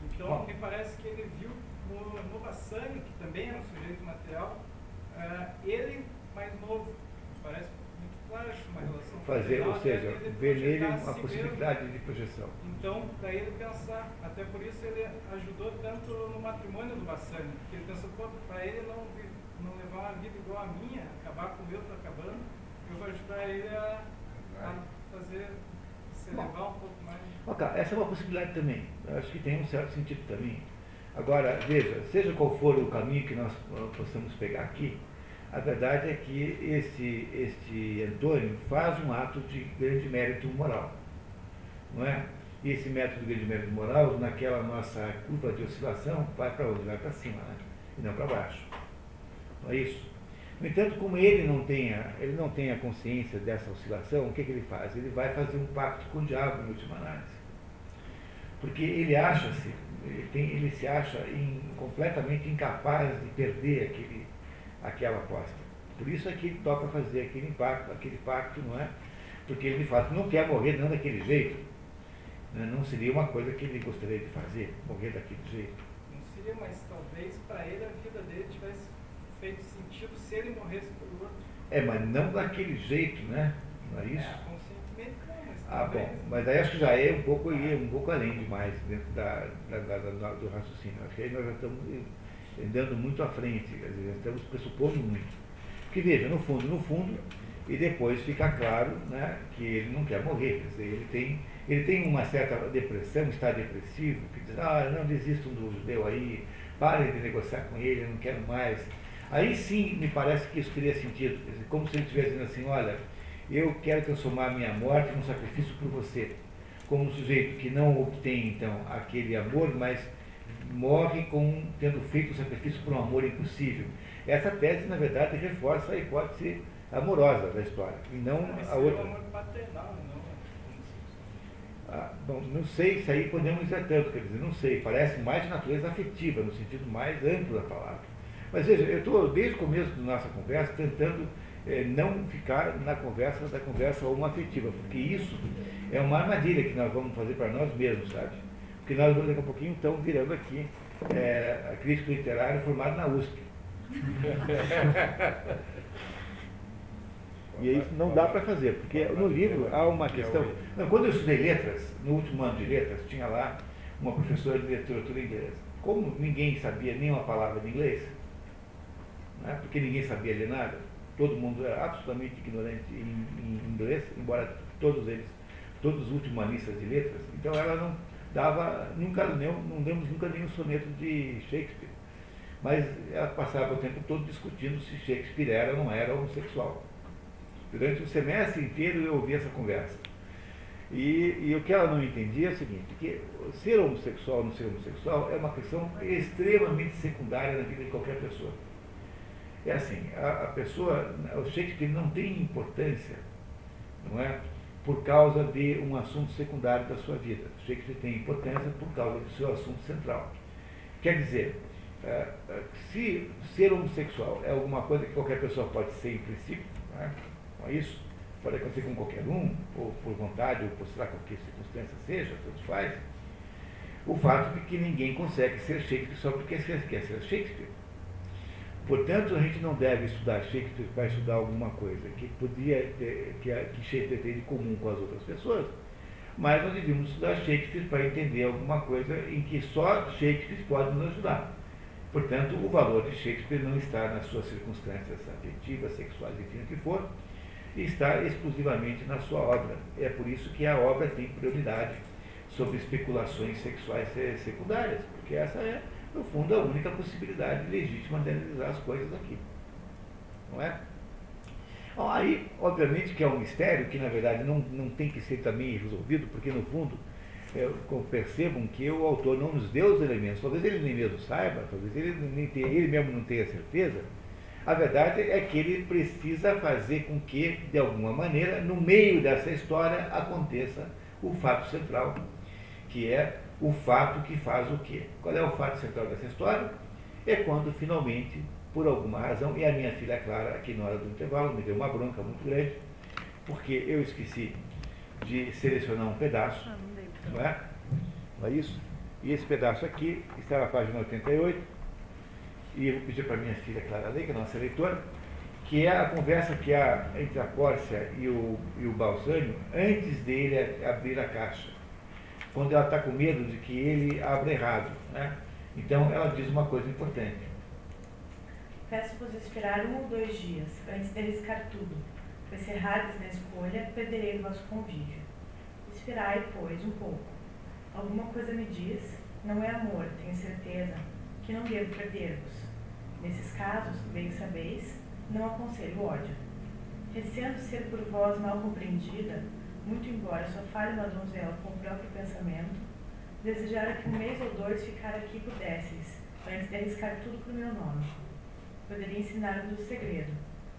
Então, Bom. me parece que ele viu no, no Bassani, que também é um sujeito material, uh, ele mais novo. Parece uma relação fazer, ou seja, ver nele uma si possibilidade mesmo. de projeção. Então, daí ele pensar, até por isso ele ajudou tanto no matrimônio do Bassani, porque ele pensou, para ele não, não levar uma vida igual a minha, acabar com o meu está acabando, eu vou ajudar ele a, a fazer, se elevar um pouco mais. Ok, essa é uma possibilidade também, eu acho que tem um certo sentido também. Agora, veja, seja qual for o caminho que nós possamos pegar aqui, a verdade é que este, este Antônio faz um ato de grande mérito moral. Não é? E esse método de grande mérito moral, naquela nossa curva de oscilação, vai para onde? Vai para cima, né? e não para baixo. Não é isso? No entanto, como ele não tem a, ele não tem a consciência dessa oscilação, o que, que ele faz? Ele vai fazer um pacto com o diabo, em última análise. Porque ele acha-se, ele, ele se acha in, completamente incapaz de perder aquele, aquela aposta. Por isso é que ele toca fazer aquele impacto, aquele pacto, não é? Porque ele de fato não quer morrer não daquele jeito. Né? Não seria uma coisa que ele gostaria de fazer, morrer daquele jeito. Não seria, mas talvez para ele a vida dele tivesse feito sentido se ele morresse por outro. É, mas não daquele jeito, né? Não é isso? É, não, mas Ah, bom, mas aí acho que já é um pouco, um pouco além demais dentro da, da, da, do raciocínio. Acho que aí nós já estamos andando muito à frente, quer estamos pressupondo muito. Porque veja, no fundo, no fundo, e depois fica claro né, que ele não quer morrer, quer dizer, ele tem, ele tem uma certa depressão, está depressivo, que diz, ah, não desistam do judeu aí, parem de negociar com ele, eu não quero mais. Aí sim me parece que isso teria sentido, dizer, como se ele estivesse dizendo assim, olha, eu quero transformar a minha morte num sacrifício por você. Como um sujeito que não obtém, então, aquele amor, mas morre com, tendo feito o sacrifício por um amor impossível. Essa tese, na verdade, reforça a hipótese amorosa da história, e não a outra. É amor paternal, não. Ah, bom, não sei se aí podemos dizer tanto, quer dizer, não sei, parece mais de natureza afetiva, no sentido mais amplo da palavra. Mas veja, eu estou desde o começo da nossa conversa tentando não ficar na conversa da conversa homoafetiva, porque isso é uma armadilha que nós vamos fazer para nós mesmos, sabe? Porque nós daqui a pouquinho estamos virando aqui é, a crítica literária formada na USP. e isso não dá para fazer, porque no livro há uma questão. Não, quando eu estudei letras, no último ano de letras, tinha lá uma professora de literatura inglesa. Como ninguém sabia nenhuma palavra de inglês, né, porque ninguém sabia ler nada, todo mundo era absolutamente ignorante em, em inglês, embora todos eles, todos os últimos humanistas de letras, então ela não dava, nunca, não, não demos nunca nenhum soneto de Shakespeare. Mas ela passava o tempo todo discutindo se Shakespeare era ou não era homossexual. Durante o semestre inteiro eu ouvi essa conversa. E, e, o que ela não entendia é o seguinte, que ser homossexual ou não ser homossexual é uma questão extremamente secundária na vida de qualquer pessoa. É assim, a, a pessoa, o Shakespeare não tem importância, não é? Por causa de um assunto secundário da sua vida. O Shakespeare tem importância por causa do seu assunto central. Quer dizer, é, é, se ser homossexual é alguma coisa que qualquer pessoa pode ser em princípio, não é? Não é isso? Pode acontecer com qualquer um, ou por vontade, ou por sei lá qualquer circunstância seja, tanto faz. O fato de que ninguém consegue ser Shakespeare só porque quer ser Shakespeare. Portanto, a gente não deve estudar Shakespeare para estudar alguma coisa que podia ter, que, que Shakespeare tem de comum com as outras pessoas, mas nós devíamos estudar Shakespeare para entender alguma coisa em que só Shakespeare pode nos ajudar. Portanto, o valor de Shakespeare não está nas suas circunstâncias afetivas, sexuais, enfim, o que for, está exclusivamente na sua obra. É por isso que a obra tem prioridade sobre especulações sexuais secundárias, porque essa é, no fundo, a única possibilidade legítima de analisar as coisas aqui. Não é? Bom, aí, obviamente, que é um mistério que, na verdade, não, não tem que ser também resolvido, porque, no fundo, percebam que o autor não nos deu os elementos, talvez ele nem mesmo saiba, talvez ele, nem tenha, ele mesmo não tenha certeza, a verdade é que ele precisa fazer com que, de alguma maneira, no meio dessa história, aconteça o fato central, que é o fato que faz o quê? Qual é o fato central dessa história? É quando finalmente, por alguma razão, e a minha filha Clara, aqui na hora do intervalo, me deu uma bronca muito grande, porque eu esqueci de selecionar um pedaço, ah, não é? Não é isso? E esse pedaço aqui está na página 88, e eu vou pedir para minha filha Clara Lei, que é a nossa leitora, que é a conversa que há entre a Pórcia e o, e o Balsânio antes dele abrir a caixa, quando ela está com medo de que ele abra errado. Né? Então ela diz uma coisa importante. Peço-vos esperar um ou dois dias, antes de arriscar tudo, pois se errades na escolha, perderei o vosso convívio. Esperai, pois, um pouco. Alguma coisa me diz, não é amor, tenho certeza, que não devo perder-vos Nesses casos, bem sabeis, não aconselho ódio. Receando ser por vós mal compreendida, muito embora só fale uma donzela com o próprio pensamento, desejara que um mês ou dois ficar aqui pudesseis, antes de arriscar tudo por meu nome. Poderia ensinar-vos o segredo,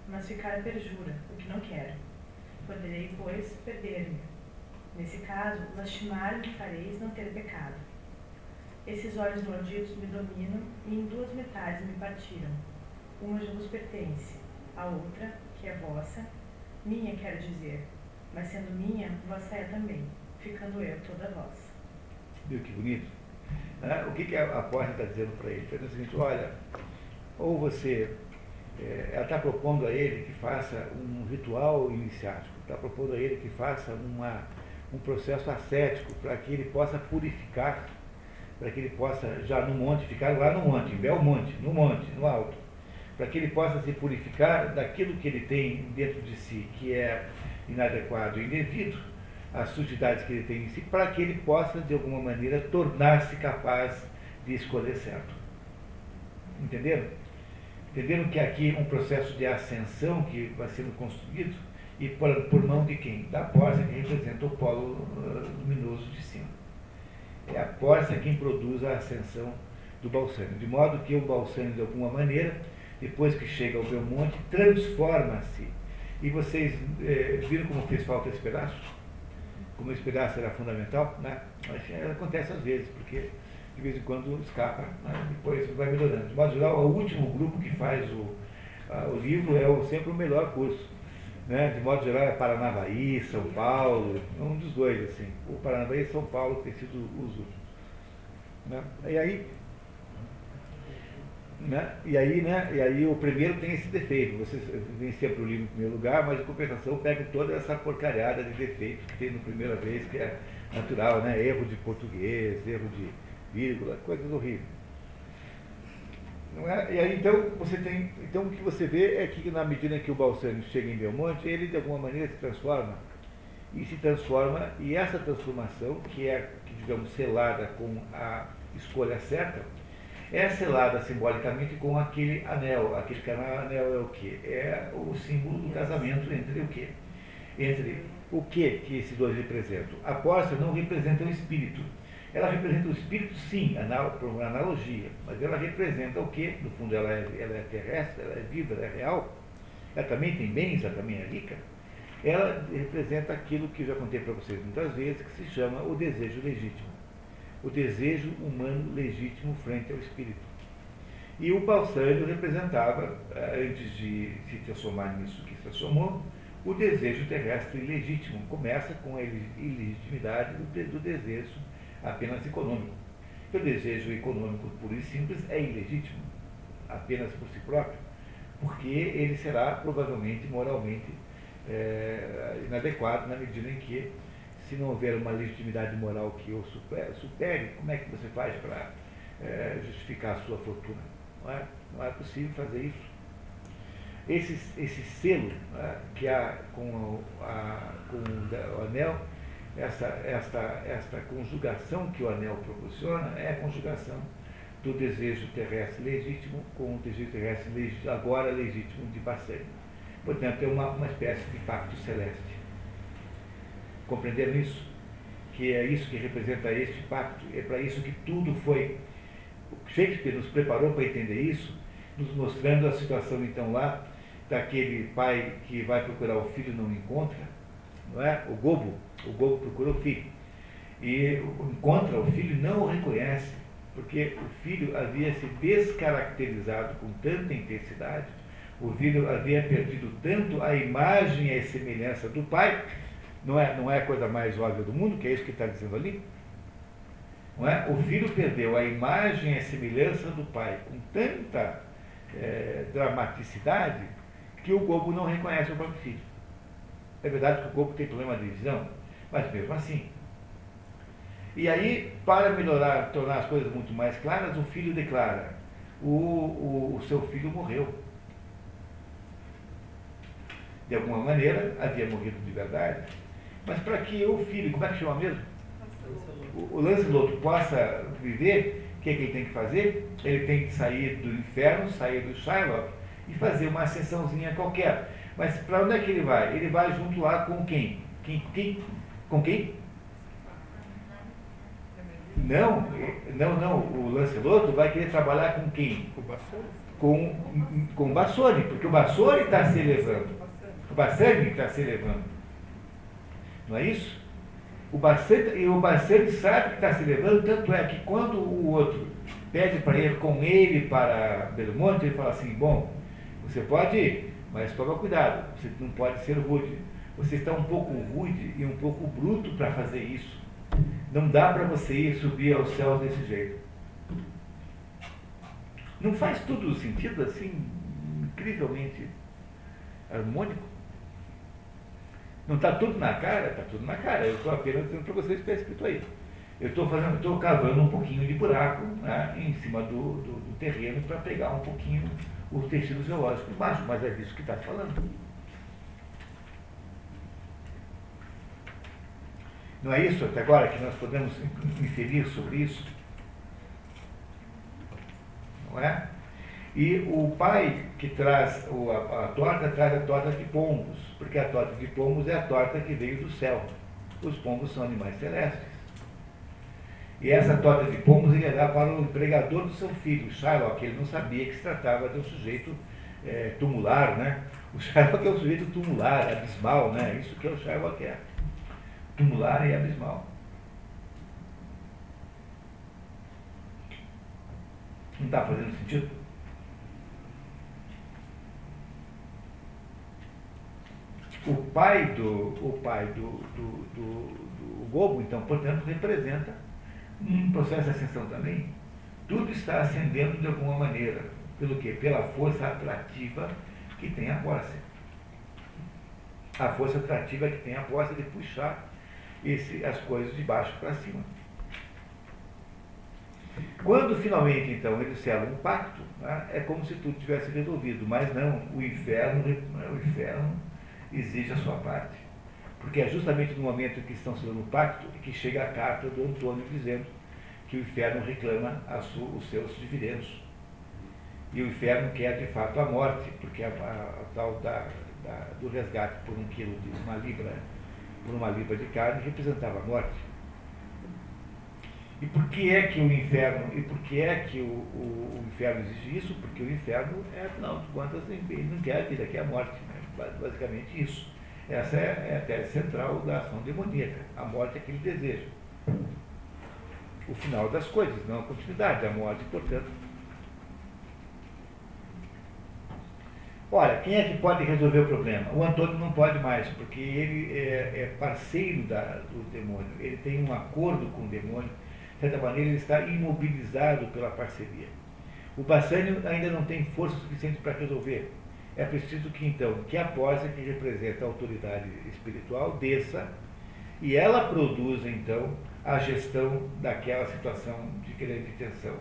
mas ficar perjura, o que não quero. Poderei, pois, perder-me. Nesse caso, lastimar-me fareis não ter pecado esses olhos malditos me dominam e em duas metades me partiram. Uma já vos pertence, a outra, que é vossa, minha quero dizer, mas sendo minha, vossa é também, ficando eu toda vossa. Viu que bonito? Ah, o que, que a, a porta está dizendo para ele? Está dizendo o seguinte, olha, ou você, é, ela está propondo a ele que faça um ritual iniciático, está propondo a ele que faça uma, um processo ascético para que ele possa purificar para que ele possa, já no monte, ficar lá no monte, em Belmonte, no monte, no alto, para que ele possa se purificar daquilo que ele tem dentro de si, que é inadequado e indevido, as sujidades que ele tem em si, para que ele possa, de alguma maneira, tornar-se capaz de escolher certo. Entenderam? Entenderam que aqui um processo de ascensão que vai sendo construído e por, por mão de quem? Da porta que representa o polo uh, luminoso de cima. É a Corsa quem produz a ascensão do Balsânio. De modo que o Balsânio, de alguma maneira, depois que chega ao Belmonte, transforma-se. E vocês é, viram como fez falta esse pedaço? Como esse pedaço era fundamental? Né? Mas, é, acontece às vezes, porque de vez em quando escapa, né? depois vai melhorando. De modo geral, o último grupo que faz o, a, o livro é o, sempre o melhor curso. Né? De modo geral é Paranavaí, São Paulo, um dos dois, assim. O Paranavaí e São Paulo têm sido os últimos. Né? E aí, né? E aí, né? E aí o primeiro tem esse defeito. Você vem sempre o livro em primeiro lugar, mas em compensação pega toda essa porcalhada de defeitos que tem na primeira vez, que é natural, né? Erro de português, erro de vírgula, coisas horríveis. É? E aí então você tem. Então o que você vê é que na medida que o Balsânio chega em Belmonte, ele de alguma maneira se transforma. E se transforma, e essa transformação, que é, digamos, selada com a escolha certa, é selada simbolicamente com aquele anel. Aquele anel é o quê? É o símbolo do casamento entre o quê? Entre o que que esses dois representam? A porta não representa o espírito, Ela representa o espírito, sim, por uma analogia, mas ela representa o que? No fundo, ela é, ela é terrestre, ela é viva, ela é real, ela também tem bens, ela também é rica. Ela representa aquilo que eu já contei para vocês muitas vezes, que se chama o desejo legítimo. O desejo humano legítimo frente ao espírito. E o Pausânio representava, eh, antes de se transformar nisso que se transformou, o desejo terrestre ilegítimo. Começa com a ilegitimidade do desejo apenas econômico. O desejo econômico puro e simples é ilegítimo, apenas por si próprio, porque ele será provavelmente moralmente é, inadequado na medida em que, se não houver uma legitimidade moral que o supere, como é que você faz para é, justificar a sua fortuna? Não é, não é possível fazer isso. Esse, esse selo é, que há com, a, com o anel essa, esta, esta conjugação que o anel proporciona é a conjugação do desejo terrestre legítimo com o desejo terrestre legítimo, agora legítimo de Bacene. Portanto, é uma, uma espécie de pacto celeste. Compreenderam isso? Que é isso que representa este pacto, é para isso que tudo foi. Shakespeare nos preparou para entender isso, nos mostrando a situação então lá daquele pai que vai procurar o filho e não encontra, não é? O Gobo, o Gobo procura o filho. E encontra o filho e não o reconhece, porque o filho havia se descaracterizado com tanta intensidade, o filho havia perdido tanto a imagem e a semelhança do pai, não é, não é a coisa mais óbvia do mundo, que é isso que está dizendo ali? Não é? O filho perdeu a imagem e a semelhança do pai com tanta é, dramaticidade que o Gobo não reconhece o próprio filho. É verdade que o corpo tem problema de visão, mas mesmo assim. E aí, para melhorar, tornar as coisas muito mais claras, o filho declara: o, o, o seu filho morreu. De alguma maneira, havia morrido de verdade. Mas para que o filho, como é que chama mesmo? O, o Lancelot possa viver, o que, é que ele tem que fazer? Ele tem que sair do inferno, sair do Shylock e fazer uma ascensãozinha qualquer. Mas para onde é que ele vai? Ele vai junto lá com quem? quem, quem? Com quem? Não, não, não. O Lanceloto vai querer trabalhar com quem? Com o Bassoni. Com, com o Bassoni, porque o Bassoni está se elevando. O Bassani está se elevando. Não é isso? O Bassani, e o Bassani sabe que está se elevando, tanto é que quando o outro pede para ir com ele para Belmonte, ele fala assim, bom, você pode ir, mas toma cuidado, você não pode ser rude. Você está um pouco rude e um pouco bruto para fazer isso. Não dá para você ir subir aos céus desse jeito. Não faz tudo sentido assim, incrivelmente harmônico? Não está tudo na cara? Está tudo na cara. Eu estou apenas dizendo para vocês que está escrito aí. Eu estou fazendo, estou cavando um pouquinho de buraco né, em cima do, do, do terreno para pegar um pouquinho o tecido geológico embaixo, mas é disso que está falando. Não é isso até agora que nós podemos inferir sobre isso? Não é? E o pai que traz a, torta, traz a torta de pombos, porque a torta de pombos é a torta que veio do céu. Os pombos são animais celestes. E essa torta de pombos ele ia dar para o empregador do seu filho, Shylock. Ele não sabia que se tratava de um sujeito é, tumular, né? O Shylock é um sujeito tumular, abismal, né? Isso que é o Shylock é. Tumular e abismal. Não está fazendo sentido? O pai do, o pai do, do, do, do Gobo, então, portanto, representa um processo de ascensão também. Tudo está ascendendo de alguma maneira. Pelo quê? Pela força atrativa que tem a posse. A força atrativa que tem a posse de puxar esse, as coisas de baixo para cima. Quando finalmente então eles selam um pacto, né, é como se tudo tivesse resolvido, mas não, o inferno, o inferno exige a sua parte. Porque é justamente no momento em que estão selando o pacto que chega a carta do Antônio dizendo que o inferno reclama os seus dividendos. E o inferno quer de fato a morte, porque a tal da, da, do resgate por um quilo de uma libra, por uma libra de carne representava a morte. E por que é que o inferno, e por que é que o, o, o inferno exige isso? Porque o inferno é, afinal de contas, ele não quer a vida, quer a morte. Basicamente isso. Essa é, é a tese central da ação demoníaca. A morte é aquele desejo. O final das coisas, não a continuidade. A morte, portanto, Olha, quem é que pode resolver o problema? O Antônio não pode mais, porque ele é, é parceiro da, do demônio, ele tem um acordo com o demônio, de certa maneira ele está imobilizado pela parceria. O Bassânio ainda não tem força suficiente para resolver. É preciso que então, que a Pósia, que representa a autoridade espiritual, desça e ela produza então a gestão daquela situação de grande tensão.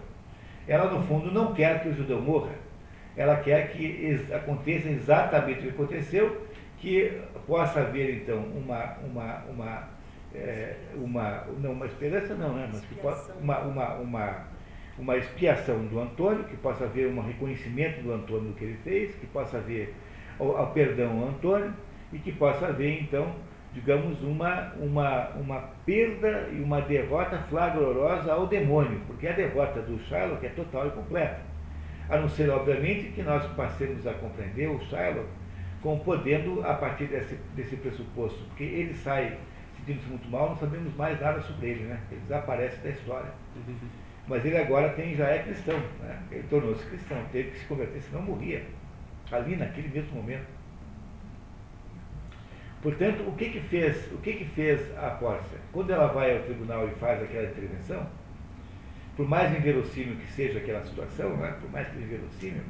Ela, no fundo, não quer que o judeu morra ela quer que aconteça exatamente o que aconteceu, que possa haver então uma, uma, uma, é, uma não uma esperança não, né? Mas que possa, uma, uma, uma, uma expiação do Antônio, que possa haver um reconhecimento do Antônio do que ele fez, que possa haver o, o perdão ao Antônio e que possa haver então, digamos, uma, uma, uma perda e uma derrota flagrosa ao demônio, porque a derrota do Shylock é total e completa a não ser, obviamente, que nós passemos a compreender o Shylock como podendo, a partir desse, desse pressuposto, porque ele sai sentindo-se muito mal, não sabemos mais nada sobre ele, né? ele desaparece da história. Mas ele agora tem, já é cristão, né? ele tornou-se cristão, teve que se converter, senão morria, ali naquele mesmo momento. Portanto, o que que fez, o que que fez a Pórcia? Quando ela vai ao tribunal e faz aquela intervenção, por mais inverossímil que seja aquela situação, né, por mais que inverossímil,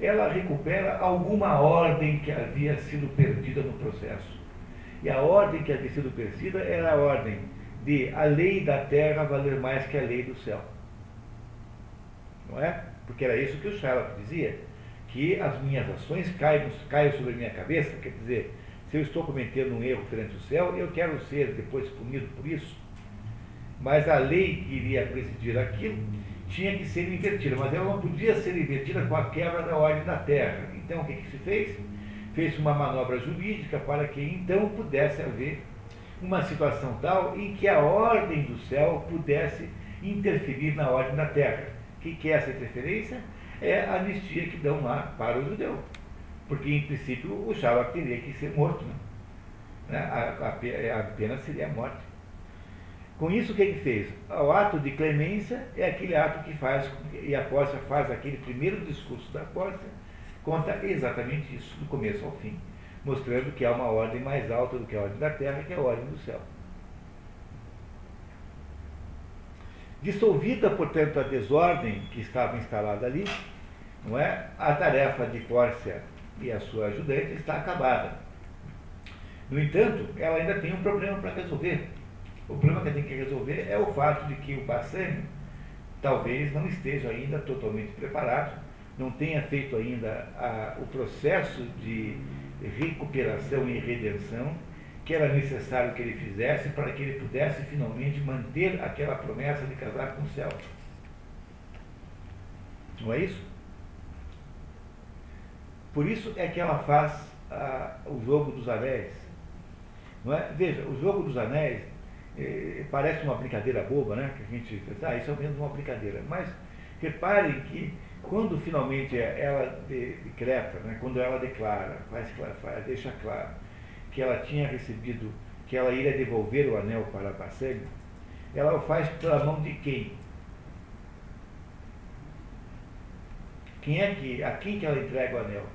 ela recupera alguma ordem que havia sido perdida no processo. E a ordem que havia sido perdida era a ordem de a lei da terra valer mais que a lei do céu. Não é? Porque era isso que o Sherlock dizia, que as minhas ações caem, caem sobre a minha cabeça, quer dizer, se eu estou cometendo um erro perante o céu, eu quero ser depois punido por isso mas a lei que iria presidir aquilo tinha que ser invertida, mas ela não podia ser invertida com a quebra da ordem da terra. Então o que, que se fez? Fez uma manobra jurídica para que então pudesse haver uma situação tal em que a ordem do céu pudesse interferir na ordem da terra. Que, que é essa interferência? É a anistia que dão lá para o judeu. Porque, em princípio, o Shabbat teria que ser morto. Né? A, a, a pena seria a morte. Com isso, o que ele fez? O ato de clemência é aquele ato que faz, e a Pórcia faz aquele primeiro discurso da Pórcia, conta exatamente isso, do começo ao fim, mostrando que há uma ordem mais alta do que a ordem da terra, que é a ordem do céu. Dissolvida, portanto, a desordem que estava instalada ali, não é? a tarefa de Pórcia e a sua ajudante está acabada. No entanto, ela ainda tem um problema para resolver o problema que tem que resolver é o fato de que o Bassani talvez não esteja ainda totalmente preparado, não tenha feito ainda a, o processo de recuperação e redenção que era necessário que ele fizesse para que ele pudesse finalmente manter aquela promessa de casar com o céu. Não é isso? Por isso é que ela faz a, o jogo dos anéis. Não é? Veja, o jogo dos anéis é, parece uma brincadeira boba, né? Que a gente pensa, ah, isso é menos uma brincadeira. Mas reparem que quando finalmente ela decreta, né, quando ela declara, faz, faz, deixa claro que ela tinha recebido, que ela iria devolver o anel para a Bassani, ela o faz pela mão de quem? Quem é que, a quem que ela entrega o anel?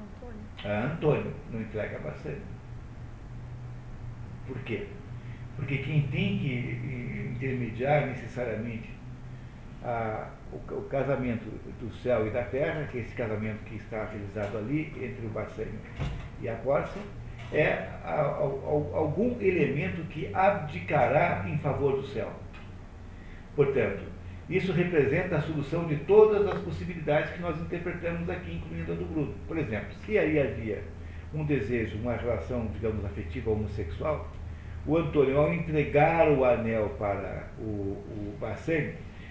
Antônio. A Antônio, não entrega a Bassani. Por quê? Porque quem tem que intermediar necessariamente a, o, o, casamento do céu e da terra, que é esse casamento que está realizado ali entre o Bassênio e a Corsa, é algum elemento que abdicará em favor do céu. Portanto, isso representa a solução de todas as possibilidades que nós interpretamos aqui, incluindo a do Bruno. Por exemplo, se aí havia um desejo, uma relação, digamos, afetiva homossexual, o Antônio, ao entregar o anel para o, o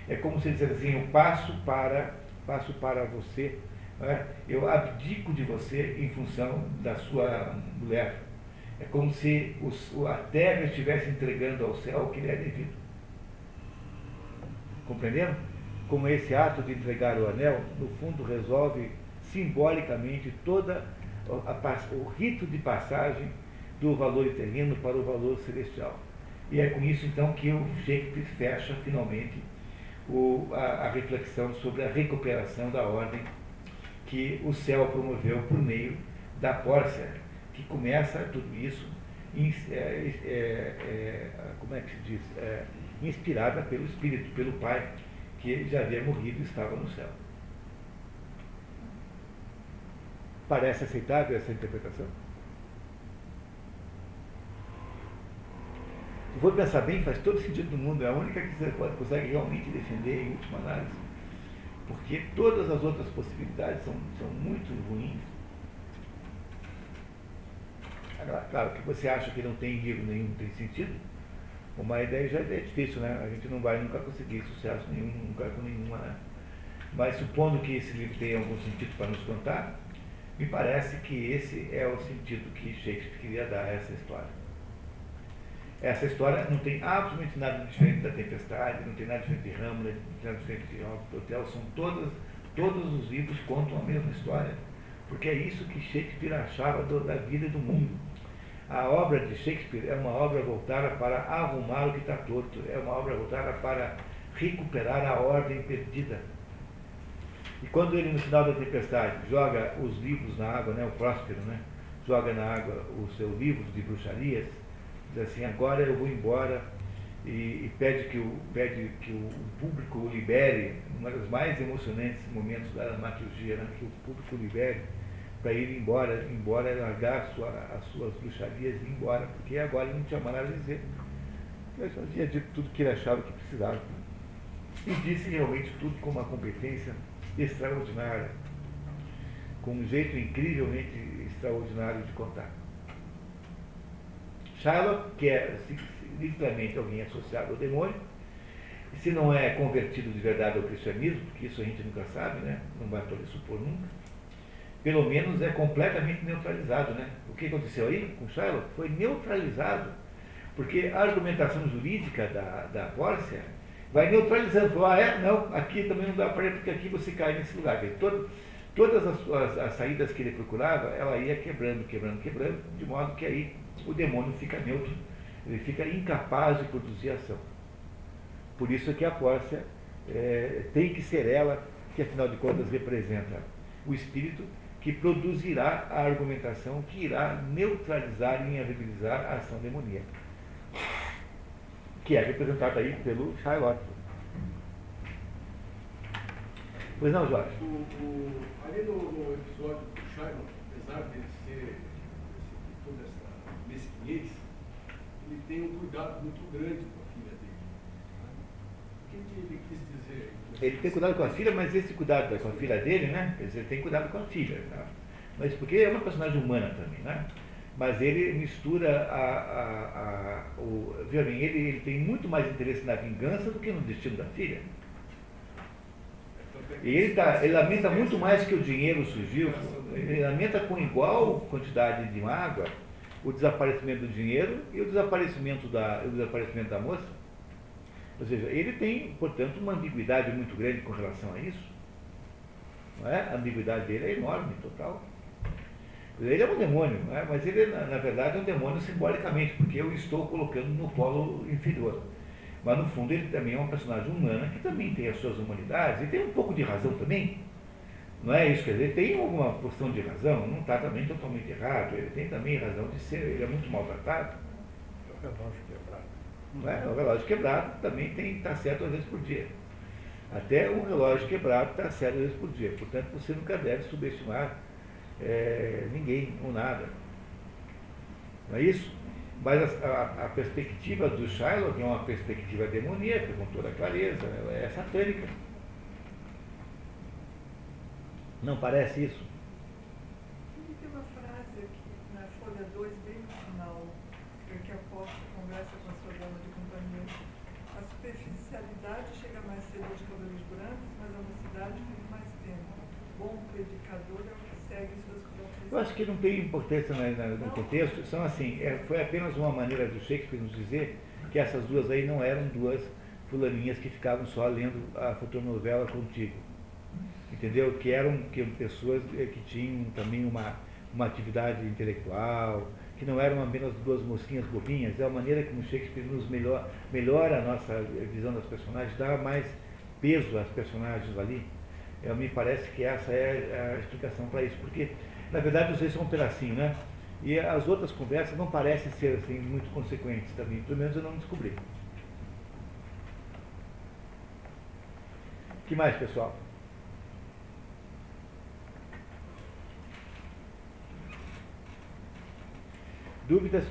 é como se ele dissesse assim, eu passo para, passo para você, é? eu abdico de você em função da sua mulher. É como se os, a terra estivesse entregando ao céu o que lhe é devido. Compreenderam? Como esse ato de entregar o anel, no fundo, resolve simbolicamente toda a, a, o rito de passagem do valor terreno para o valor celestial. E é com isso, então, que o Shakespeare fecha, finalmente, o, a, a reflexão sobre a recuperação da ordem que o céu promoveu por meio da Pórcia, que começa tudo isso, é, é, é, como é que se diz, é, inspirada pelo Espírito, pelo Pai, que já havia morrido e estava no céu. Parece aceitável essa interpretação? Se for pensar bem, faz todo sentido do mundo. É a única que você consegue realmente defender em última análise. Porque todas as outras possibilidades são, são muito ruins. Agora, claro, que você acha que não tem livro nenhum, não tem sentido, uma ideia já é difícil, né? A gente não vai nunca conseguir sucesso nenhum, nunca com nenhuma, né? Mas supondo que esse livro tenha algum sentido para nos contar, me parece que esse é o sentido que Shakespeare queria dar a essa história. Essa história não tem absolutamente nada diferente da Tempestade, não tem nada diferente de Hamlet, não tem nada diferente de Hotel, são todas, todos os livros contam a mesma história. Porque é isso que Shakespeare achava do, da vida e do mundo. A obra de Shakespeare é uma obra voltada para arrumar o que está torto, é uma obra voltada para recuperar a ordem perdida. E quando ele, no final da tempestade, joga os livros na água, né, o Próspero, né, joga na água o seu livro de bruxarias, diz assim, agora eu vou embora e, e, pede, que o, pede que o público o libere, um dos mais emocionantes momentos da dramaturgia, né, que o público libere para ir embora, embora largar sua, as suas bruxarias e ir embora, porque agora ele não tinha mais nada a dizer. Ele já tinha dito tudo que ele achava que precisava. E disse realmente tudo com uma competência extraordinária, com um jeito incrivelmente extraordinário de contar. Shylock, que é literalmente alguém associado ao demônio, se não é convertido de verdade ao cristianismo, porque isso a gente nunca sabe, né? não vai poder supor nunca, pelo menos é completamente neutralizado. Né? O que aconteceu aí com Shylock foi neutralizado, porque a argumentação jurídica da, da Pórcia vai neutralizando. Ah, é? Não, aqui também não dá para ir, porque aqui você cai nesse lugar. Todo, todas as, as, as, saídas que ele procurava, ela ia quebrando, quebrando, quebrando, de modo que aí o demônio fica neutro, ele fica incapaz de produzir ação. Por isso que a Pórcia é, tem que ser ela que, afinal de contas, representa o espírito que produzirá a argumentação que irá neutralizar e inviabilizar a ação demoníaca, que é representada aí pelo Shylock. Pois não, Jorge? O, o, ali no, no, episódio do Shylock, apesar de ser toda essa ele tem um cuidado muito grande com a filha dele. O que ele quis dizer? Ele tem cuidado com a filha, mas esse cuidado com a filha dele, né? Quer dizer, ele tem cuidado com a filha. Tá? Mas porque é uma personagem humana também, né? Mas ele mistura a. a, a o, veja bem, ele, ele tem muito mais interesse na vingança do que no destino da filha. E ele, tá, ele lamenta muito mais que o dinheiro surgiu, ele lamenta com igual quantidade de mágoa o desaparecimento do dinheiro e o desaparecimento da, o desaparecimento da moça. Ou seja, ele tem, portanto, uma ambiguidade muito grande com relação a isso. Não é? A ambiguidade dele é enorme, total. Ele é um demônio, é? mas ele, na, verdade, é um demônio simbolicamente, porque eu estou colocando no polo inferior. Mas, no fundo, ele também é uma personagem humana que também tem as suas humanidades e tem um pouco de razão também. Não é isso, quer dizer, tem alguma porção de razão, não está também totalmente errado, ele tem também razão de ser, ele é muito maltratado. É o relógio quebrado. Não é? O relógio quebrado também tem está certo duas vezes por dia. Até um relógio quebrado está certo duas vezes por dia. Portanto, você nunca deve subestimar é, ninguém ou nada. Não é isso? Mas a, a, a, perspectiva do Shylock é uma perspectiva demoníaca, com toda clareza, ela é satânica. Não parece isso? Tem uma frase aqui na folha 2, bem no final, que apóstolo conversa com a sua dama de companhia. A superficialidade chega mais cedo aos cabelos brancos, mas a mocidade vive mais tempo. Bom predicador é o que segue suas eu acho que não tem importância no contexto, são assim, é, foi apenas uma maneira do Shakespeare nos dizer que essas duas aí não eram duas fulaninhas que ficavam só lendo a fotonovela contigo. Entendeu? Que eram, que pessoas eh, que tinham também uma, uma atividade intelectual, que não eram apenas duas mocinhas bobinhas, é a maneira como Shakespeare nos melhor, melhora a nossa visão das personagens, dá mais peso às personagens ali. Eu, me parece que essa é a explicação para isso, porque na verdade vocês são um pedacinho, né? E as outras conversas não parecem ser assim muito consequentes também, pelo menos eu não descobri. que mais, pessoal? Dúvidas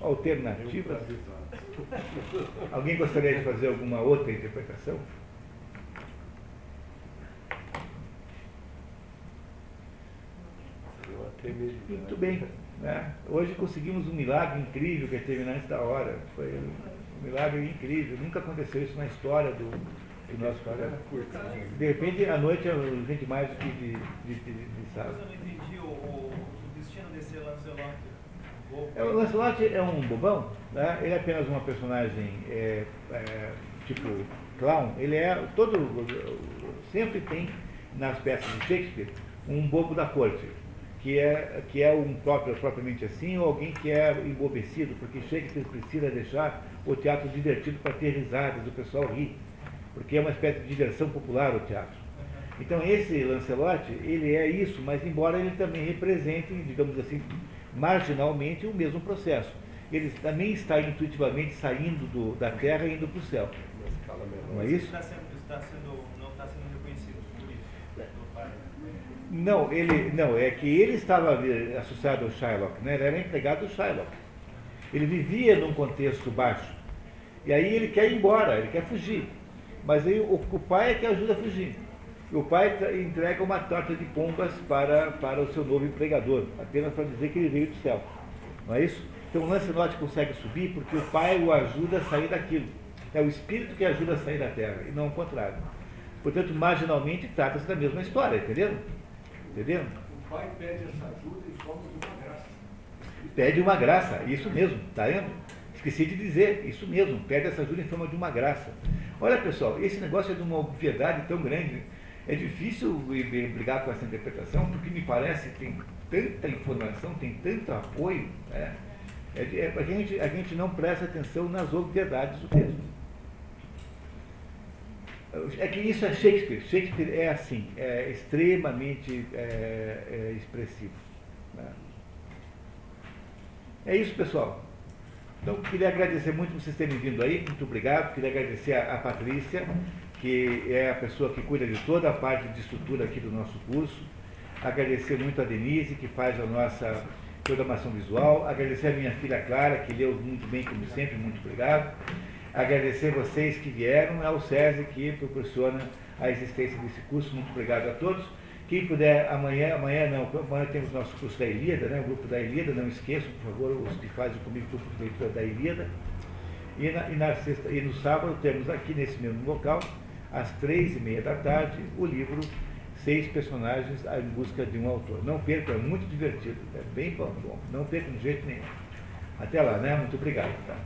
alternativas? Alguém gostaria de fazer alguma outra interpretação? Muito bem. Né? Hoje conseguimos um milagre incrível que é terminar antes da hora. Foi um milagre incrível. Nunca aconteceu isso na história do, do nosso programa. De repente, à noite, a gente mais do que de, de, de, de sábado. Mas eu não entendi o, destino desse Lancelot. É, o Lancelot é um bobão, né? ele é apenas uma personagem é, é, tipo clown. Ele é todo. Sempre tem nas peças de Shakespeare um bobo da corte que é, que é um próprio, propriamente assim, ou alguém que é embobecido, porque Shakespeare precisa deixar o teatro divertido para ter risadas, o pessoal rir, porque é uma espécie de diversão popular o teatro. Então esse Lancelot, ele é isso, mas embora ele também represente, digamos assim, marginalmente o mesmo processo. Ele também está intuitivamente saindo do, da terra e indo para o céu. Não é isso? Está sendo, está sendo, não está sendo reconhecido por isso. pai. Não, ele, não, é que ele estava associado ao Shylock, né? ele era empregado do Shylock. Ele vivia num contexto baixo. E aí ele quer ir embora, ele quer fugir. Mas aí o, o pai é que ajuda a fugir. O pai entrega uma torta de pombas para, para o seu novo empregador, apenas para dizer que ele veio do céu. Não é isso? Então o Lancelot consegue subir porque o pai o ajuda a sair daquilo. É o espírito que ajuda a sair da terra, e não o contrário. Portanto, marginalmente, trata-se da mesma história, entendeu? Entendeu? O pai pede essa ajuda em forma de uma graça. Pede uma graça, isso mesmo, tá vendo? Esqueci de dizer, isso mesmo, pede essa ajuda em forma de uma graça. Olha pessoal, esse negócio é de uma obviedade tão grande. É difícil brigar com essa interpretação, porque me parece que tem tanta informação, tem tanto apoio, né? É, é, a, gente, a gente não presta atenção nas obviedades do texto. É que isso é Shakespeare. Shakespeare é assim, é extremamente é, é expressivo. né? É isso, pessoal. Então, queria agradecer muito vocês terem vindo aí, muito obrigado. Queria agradecer a, a Patrícia, que é a pessoa que cuida de toda a parte de estrutura aqui do nosso curso. Agradecer muito a Denise, que faz a nossa programação visual. Agradecer a minha filha Clara, que leu muito bem, como sempre, muito obrigado. Agradecer vocês que vieram, ao SESI, que proporciona a existência desse curso. Muito obrigado a todos. Quem puder, amanhã, amanhã não, amanhã temos nosso curso da Ilíada, né, o grupo da Ilíada, não esqueçam, por favor, os que fazem comigo o grupo de leitura da Ilíada. E, na, e, na sexta, e no sábado temos aqui nesse mesmo local, às três e meia da tarde, o livro Seis Personagens em Busca de um Autor. Não percam, é muito divertido, é bem bom, bom. Não percam de jeito nenhum. Até lá, né? Muito obrigado. Tá?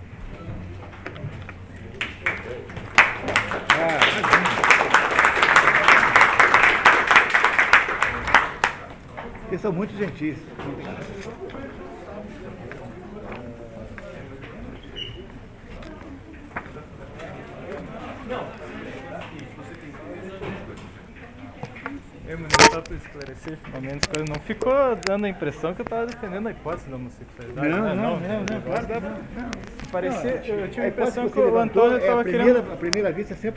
Ah. Eles são muito gentis. Eu, pra esclarecer finalmente as coisas, não ficou dando a impressão que eu tava defendendo a hipótese da homossexualidade. Não, né? não, não, não, Parecia, eu tive a impressão que o Antônio é estava primeira, querendo. a primeira vista sempre